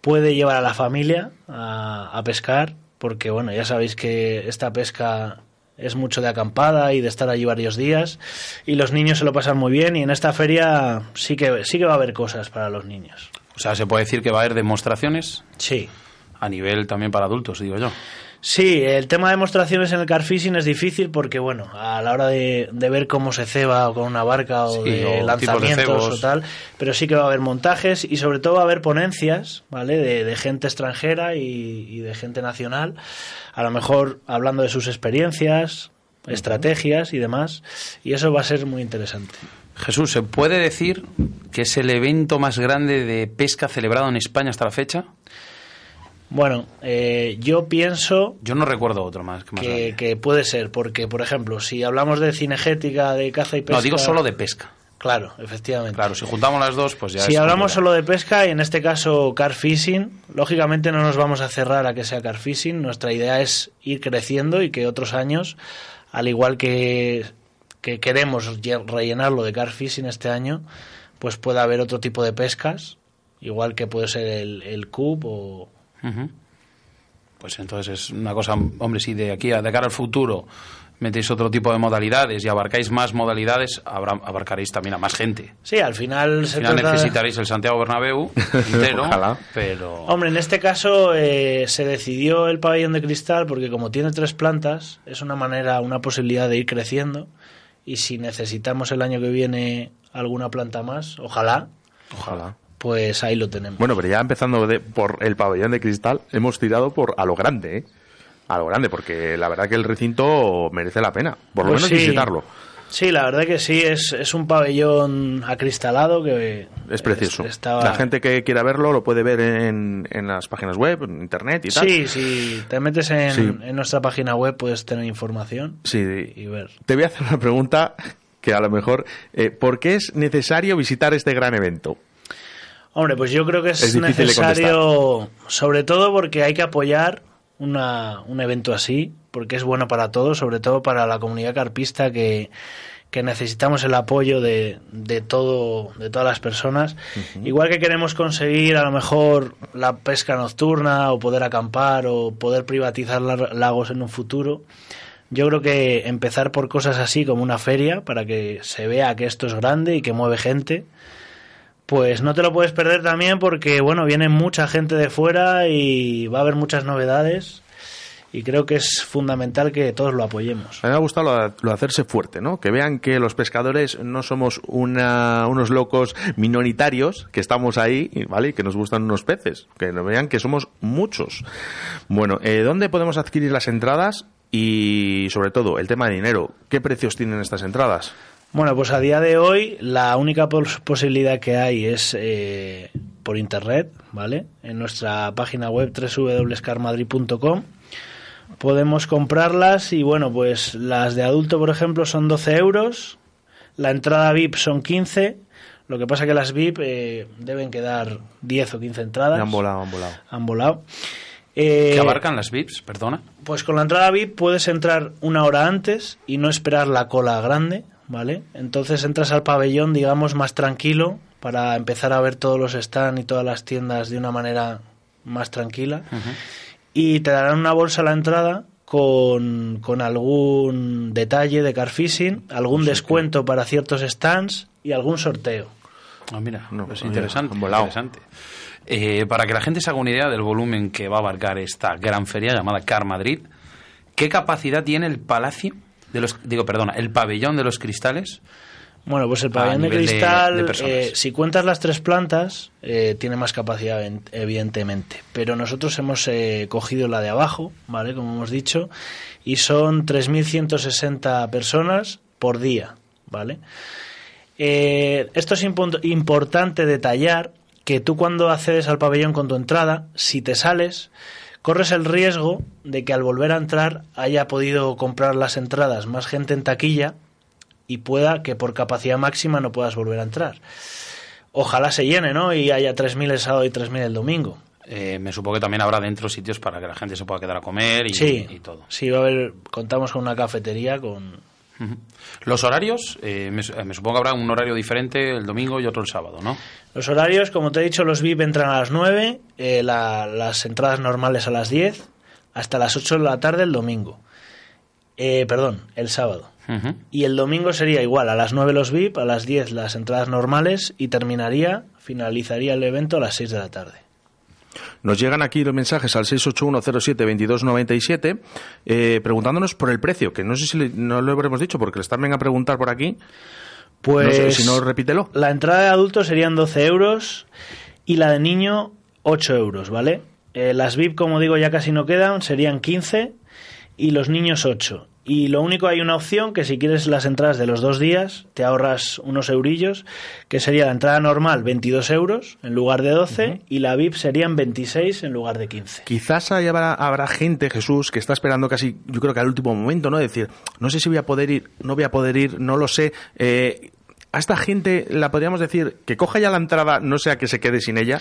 puede llevar a la familia a, a pescar, porque bueno, ya sabéis que esta pesca es mucho de acampada y de estar allí varios días y los niños se lo pasan muy bien y en esta feria sí que sí que va a haber cosas para los niños. O sea, se puede decir que va a haber demostraciones Sí. a nivel también para adultos, digo yo. Sí, el tema de demostraciones en el carfishing es difícil porque, bueno, a la hora de, de ver cómo se ceba o con una barca o Sí, de o tipos de lanzamientos o tal, pero sí que va a haber montajes y sobre todo va a haber ponencias, ¿vale? De, de gente extranjera y, y de gente nacional, a lo mejor hablando de sus experiencias, estrategias y demás, y eso va a ser muy interesante. Jesús, ¿se puede decir que es el evento más grande de pesca celebrado en España hasta la fecha? Bueno, eh, yo pienso Yo no recuerdo otro más. Que, más que, puede ser, porque, por ejemplo, si hablamos de cinegética, de caza y pesca... No, digo solo de pesca. Claro, efectivamente. Claro, si juntamos las dos, pues ya si hablamos solo de pesca y en este caso car fishing, lógicamente no nos vamos a cerrar a que sea car fishing. Nuestra idea es ir creciendo y que otros años, al igual que, que queremos lle- rellenarlo de car fishing este año, pues pueda haber otro tipo de pescas, igual que puede ser el, el cub o... Pues entonces es una cosa, hombre, si de aquí a de cara al futuro metéis otro tipo de modalidades y abarcáis más modalidades, habrá- abarcaréis también a más gente. Sí, al final Al se final trata- necesitaréis el Santiago Bernabéu entero, Ojalá. pero Hombre, en este caso eh, se decidió el pabellón de cristal porque como tiene tres plantas, es una manera, una posibilidad de ir creciendo y si necesitamos el año que viene alguna planta más, ojalá, Ojalá. Pues ahí lo tenemos. Bueno, pero ya empezando de- por el pabellón de cristal, hemos tirado por a lo grande, ¿eh? A lo grande, porque la verdad que el recinto merece la pena, por lo Pues menos sí. visitarlo. Sí, la verdad que sí, es, es un pabellón acristalado que... Es precioso. es- estaba- La gente que quiera verlo lo puede ver en, en las páginas web, en internet y tal. Sí, si te metes en, Sí. en nuestra página web puedes tener información Sí. y ver. Te voy a hacer una pregunta que a lo mejor... eh, ¿Por qué es necesario visitar este gran evento? Hombre, pues yo creo que es, necesario, sobre todo porque hay que apoyar una, un evento así, porque es bueno para todos, sobre todo para la comunidad carpista que, que necesitamos el apoyo de, de todo de todas las personas. Igual que queremos conseguir a lo mejor la pesca nocturna o poder acampar o poder privatizar la- lagos en un futuro. Yo creo que empezar por cosas así como una feria para que se vea que esto es grande y que mueve gente pues no te lo puedes perder también porque, bueno, viene mucha gente de fuera y va a haber muchas novedades y creo que es fundamental que todos lo apoyemos. A mí me ha gustado lo hacerse fuerte, ¿no? Que vean que los pescadores no somos una- unos locos minoritarios, que estamos ahí, ¿vale? Y que nos gustan unos peces. Que vean que somos muchos. Bueno, eh, ¿dónde podemos adquirir las entradas? Y sobre todo, el tema de dinero. ¿Qué precios tienen estas entradas? Bueno, pues a día de hoy la única pos- posibilidad que hay es eh, por internet, ¿vale? En nuestra página web www.carmadrid.com podemos comprarlas y bueno, pues las de adulto, por ejemplo, son 12 euros, la entrada VIP son 15, lo que pasa que las VIP eh, deben quedar 10 o 15 entradas. Han volado, han volado. Han volado. Eh, ¿Qué abarcan las VIPs? Perdona. Pues con la entrada VIP puedes entrar una hora antes y no esperar la cola grande, ¿vale? Entonces entras al pabellón, digamos, más tranquilo para empezar a ver todos los stands y todas las tiendas de una manera más tranquila. Y te darán una bolsa a la entrada con, con algún detalle de car fishing, algún descuento para ciertos stands y algún sorteo. Ah, mira, No, es mira, interesante. interesante. Eh, para que la gente se haga una idea del volumen que va a abarcar esta gran feria llamada Car Madrid, ¿qué capacidad tiene el palacio de los, digo, perdona, el pabellón de los cristales? Bueno, pues el pabellón de cristal, de eh, si cuentas las tres plantas, eh, tiene más capacidad, en- evidentemente. Pero nosotros hemos eh, cogido la de abajo, ¿vale? Como hemos dicho, y son 3.160 personas por día, ¿vale? Eh, esto es impo- importante detallar que tú cuando accedes al pabellón con tu entrada, si te sales, corres el riesgo de que al volver a entrar haya podido comprar las entradas más gente en taquilla y pueda que por capacidad máxima no puedas volver a entrar. Ojalá se llene, ¿no? Y haya 3.000 el sábado y 3.000 el domingo. Eh, me supongo que también habrá dentro sitios para que la gente se pueda quedar a comer y, sí, y todo. sí, va a haber, contamos con una cafetería con... Los horarios, eh, me, me supongo que habrá un horario diferente el domingo y otro el sábado, ¿no? Los horarios, como te he dicho, los VIP entran a las 9, eh, la- las entradas normales a las 10, hasta las 8 de la tarde el domingo. Eh, perdón, el sábado. Y el domingo sería igual, a las 9 los VIP, a las 10 las entradas normales y terminaría, finalizaría el evento a las 6 de la tarde. Nos llegan aquí los mensajes al 681072297 eh, preguntándonos por el precio, que no sé si le- no lo habremos dicho porque les también a preguntar por aquí. Pues No sé, si no, repítelo. La entrada de adulto serían 12 euros y la de niño 8 euros, ¿vale? Eh, las VIP, como digo, ya casi no quedan, serían 15 y los niños 8. Y lo único hay una opción que si quieres las entradas de los dos días te ahorras unos eurillos, que sería la entrada normal 22 euros en lugar de 12 y la VIP serían 26 en lugar de 15. Quizás habrá, habrá gente, Jesús, que está esperando casi, yo creo que al último momento, ¿no? Decir, no sé si voy a poder ir, no voy a poder ir, no lo sé. Eh, a esta gente la podríamos decir que coja ya la entrada, no sea que se quede sin ella.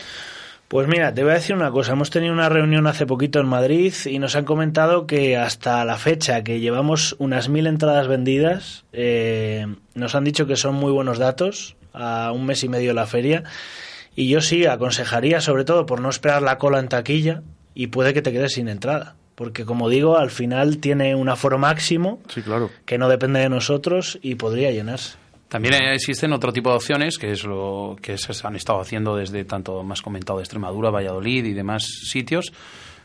Pues mira, te voy a decir una cosa. Hemos tenido una reunión hace poquito en Madrid y nos han comentado que hasta la fecha que llevamos unas mil entradas vendidas, eh, nos han dicho que son muy buenos datos a un mes y medio de la feria. Y yo sí aconsejaría, sobre todo por no esperar la cola en taquilla y puede que te quedes sin entrada. Porque como digo, al final tiene un aforo máximo Sí, claro. que no depende de nosotros y podría llenarse. También existen otro tipo de opciones, que es lo que se han estado haciendo desde tanto más comentado de Extremadura, Valladolid y demás sitios,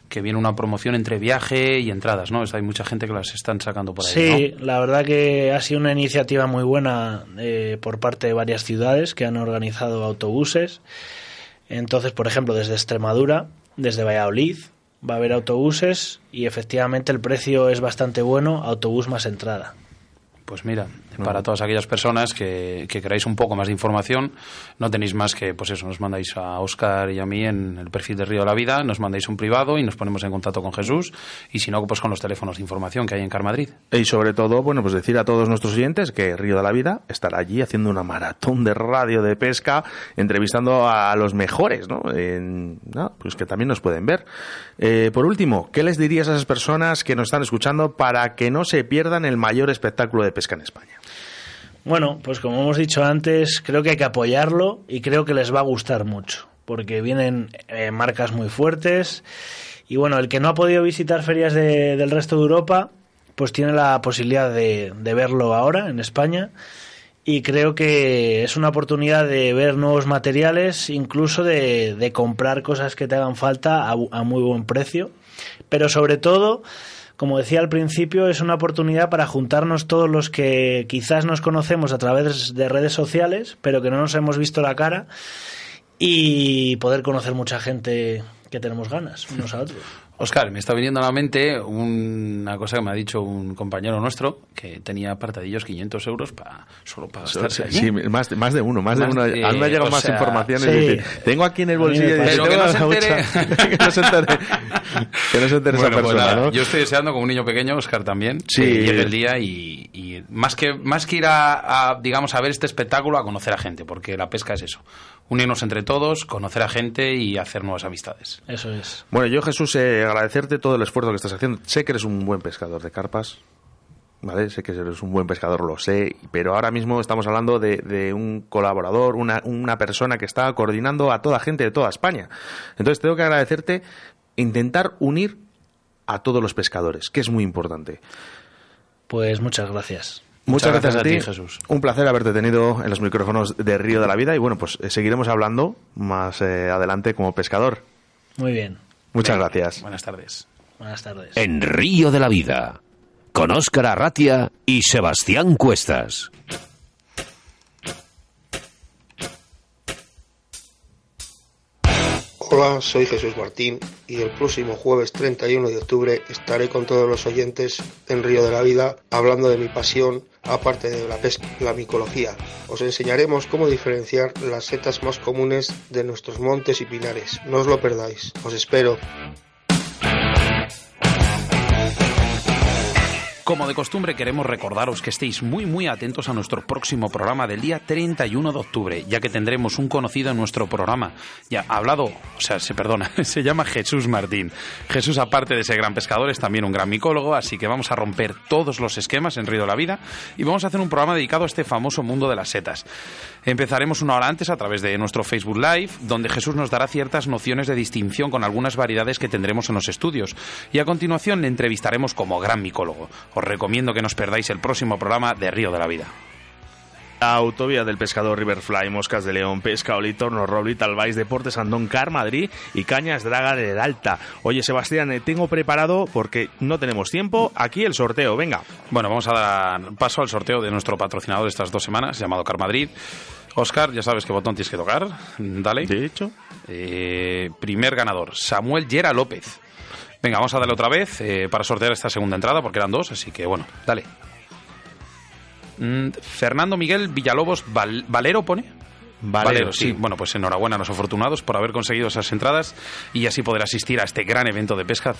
que viene una promoción entre viaje y entradas, ¿no? Hay mucha gente que las están sacando por ahí, Sí, ¿no? la verdad que ha sido una iniciativa muy buena eh, por parte de varias ciudades que han organizado autobuses. Entonces, por ejemplo, desde Extremadura, desde Valladolid, va a haber autobuses y efectivamente el precio es bastante bueno, autobús más entrada. Pues mira, para todas aquellas personas que, que queráis un poco más de información, no tenéis más que, pues eso, nos mandáis a Oscar y a mí en el perfil de Río de la Vida, nos mandáis un privado y nos ponemos en contacto con Jesús, y si no, pues con los teléfonos de información que hay en Car Madrid. Y sobre todo, bueno, pues decir a todos nuestros oyentes que Río de la Vida estará allí haciendo una maratón de radio de pesca, entrevistando a los mejores, ¿no? En- no, pues que también nos pueden ver. Eh, por último, ¿qué les dirías a esas personas que nos están escuchando para que no se pierdan el mayor espectáculo de pesca en España? Bueno, pues como hemos dicho antes, creo que hay que apoyarlo y creo que les va a gustar mucho, porque vienen eh, marcas muy fuertes. Y bueno, el que no ha podido visitar ferias de- del resto de Europa, pues tiene la posibilidad de, verlo ahora en España. Y creo que es una oportunidad de ver nuevos materiales, incluso de, de comprar cosas que te hagan falta a, a muy buen precio, pero sobre todo como decía al principio, es una oportunidad para juntarnos todos los que quizás nos conocemos a través de redes sociales, pero que no nos hemos visto la cara y poder conocer mucha gente que tenemos ganas unos a otros. Oscar, me está viniendo a la mente una cosa que me ha dicho un compañero nuestro que tenía apartadillos 500 euros para solo para gastarse allí. Sí, más, de- más de uno, más, Más de uno. de- a mí me ha llegado más sea, información. sí. Es decir, tengo aquí en el bolsillo. y parece. dice, Pero que no "Tengo se la entere". hucha". que no se entere, que no se entere Bueno, esa pues persona, nada, ¿no? Yo estoy deseando como un niño pequeño, Oscar también, Sí. que llegue el día y, y más que más que ir a, a, digamos a ver este espectáculo, a conocer a gente, porque la pesca es eso, unirnos entre todos, conocer a gente y hacer nuevas amistades. Eso es. Bueno, yo Jesús, eh, agradecerte todo el esfuerzo que estás haciendo. Sé que eres un buen pescador de carpas, ¿vale? Sé que eres un buen pescador, lo sé, pero ahora mismo estamos hablando de, de un colaborador, una, una persona que está coordinando a toda gente de toda España. Entonces tengo que agradecerte intentar unir a todos los pescadores, que es muy importante. Pues muchas gracias. Muchas, gracias, gracias a a ti, ti, Jesús. Un placer haberte tenido en los micrófonos de Río de la Vida y bueno, pues eh, seguiremos hablando más eh, adelante como pescador. Muy bien. Muchas gracias. Buenas tardes. Buenas tardes. En Río de la Vida, con Óscar Arratia y Sebastián Cuestas. Hola, soy Jesús Martín y el próximo jueves 31 de octubre estaré con todos los oyentes en Río de la Vida hablando de mi pasión, aparte de la pesca, la micología. Os enseñaremos cómo diferenciar las setas más comunes de nuestros montes y pinares. No os lo perdáis. Os espero. Como de costumbre queremos recordaros que estéis muy muy atentos a nuestro próximo programa del día 31 de octubre, ya que tendremos un conocido en nuestro programa. Ya ha hablado, o sea, se perdona, se llama Jesús Martín. Jesús aparte de ser gran pescador es también un gran micólogo, así que vamos a romper todos los esquemas en Río de la Vida y vamos a hacer un programa dedicado a este famoso mundo de las setas. Empezaremos una hora antes a través de nuestro Facebook Live, donde Jesús nos dará ciertas nociones de distinción con algunas variedades que tendremos en los estudios. Y a continuación le entrevistaremos como gran micólogo. Os recomiendo que nos perdáis el próximo programa de Río de la Vida. La autovía del pescador Riverfly, Moscas de León, Pesca, Olitorno, Roblit, Albais, Deportes, Andón, Car, Madrid y Cañas Draga del Alta. Oye, Sebastián, eh, tengo preparado, porque no tenemos tiempo, aquí el sorteo, venga. Bueno, vamos a dar paso al sorteo de nuestro patrocinador de estas dos semanas, llamado Car Madrid. Oscar, ya sabes qué botón tienes que tocar. Dale. De hecho, Eh, primer ganador, Samuel Yera López. Venga, vamos a darle otra vez eh, para sortear esta segunda entrada, porque eran dos, así que bueno, dale. Mm, Fernando Miguel Villalobos Val- Valero pone. Valero, sí. sí. Bueno, pues enhorabuena a los afortunados por haber conseguido esas entradas y así poder asistir a este gran evento de pesca,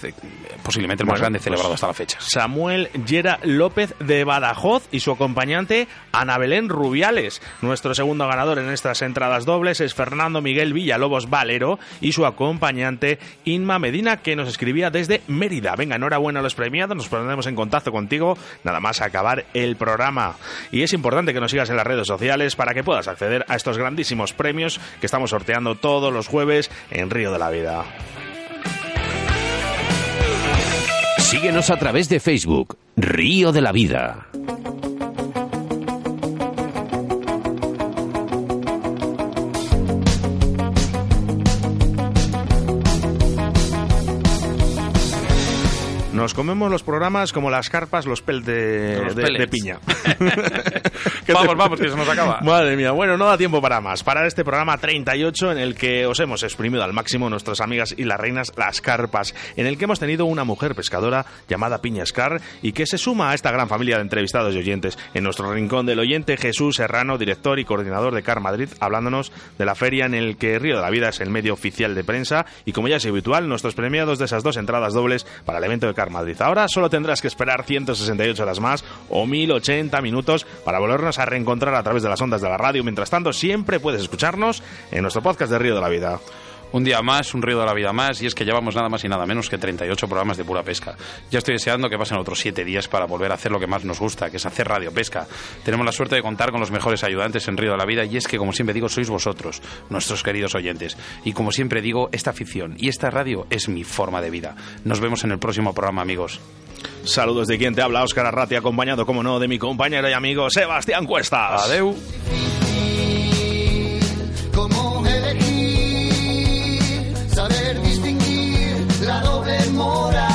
posiblemente el más Bueno, grande pues, celebrado hasta la fecha. Samuel Yera López de Badajoz y su acompañante Ana Belén Rubiales. Nuestro segundo ganador en estas entradas dobles es Fernando Miguel Villalobos Valero y su acompañante Inma Medina que nos escribía desde Mérida. Venga, enhorabuena a los premiados, nos pondremos en contacto contigo nada más acabar el programa. Y es importante que nos sigas en las redes sociales para que puedas acceder a estos grandísimos premios que estamos sorteando todos los jueves en Río de la Vida. Síguenos a través de Facebook, Río de la Vida. Nos comemos los programas como las carpas, los pel de, Los de- pellets. de piña. vamos, vamos, que se nos acaba. Madre mía, bueno, no da tiempo para más. Para este programa 38 en el que os hemos exprimido al máximo nuestras amigas y las reinas las carpas, en el que hemos tenido una mujer pescadora llamada Piña Scar y que se suma a esta gran familia de entrevistados y oyentes. En nuestro rincón del oyente, Jesús Serrano, director y coordinador de Car Madrid, hablándonos de la feria en el que Río de la Vida es el medio oficial de prensa y como ya es habitual, nuestros premiados de esas dos entradas dobles para el evento de Car Madrid. Ahora solo tendrás que esperar 168 horas más o 1080 minutos para volvernos a reencontrar a través de las ondas de la radio. Mientras tanto, siempre puedes escucharnos en nuestro podcast de Río de la Vida. Un día más, un río de la vida más, y es que llevamos nada más y nada menos que 38 programas de pura pesca. Ya estoy deseando que pasen otros 7 días para volver a hacer lo que más nos gusta, que es hacer radio pesca. Tenemos la suerte de contar con los mejores ayudantes en Río de la Vida, y es que, como siempre digo, sois vosotros, nuestros queridos oyentes. Y como siempre digo, esta afición y esta radio es mi forma de vida. Nos vemos en el próximo programa, amigos. Saludos de quien te habla, Óscar Arrati, acompañado, como no, de mi compañero y amigo Sebastián Cuestas. Adeu. enamora.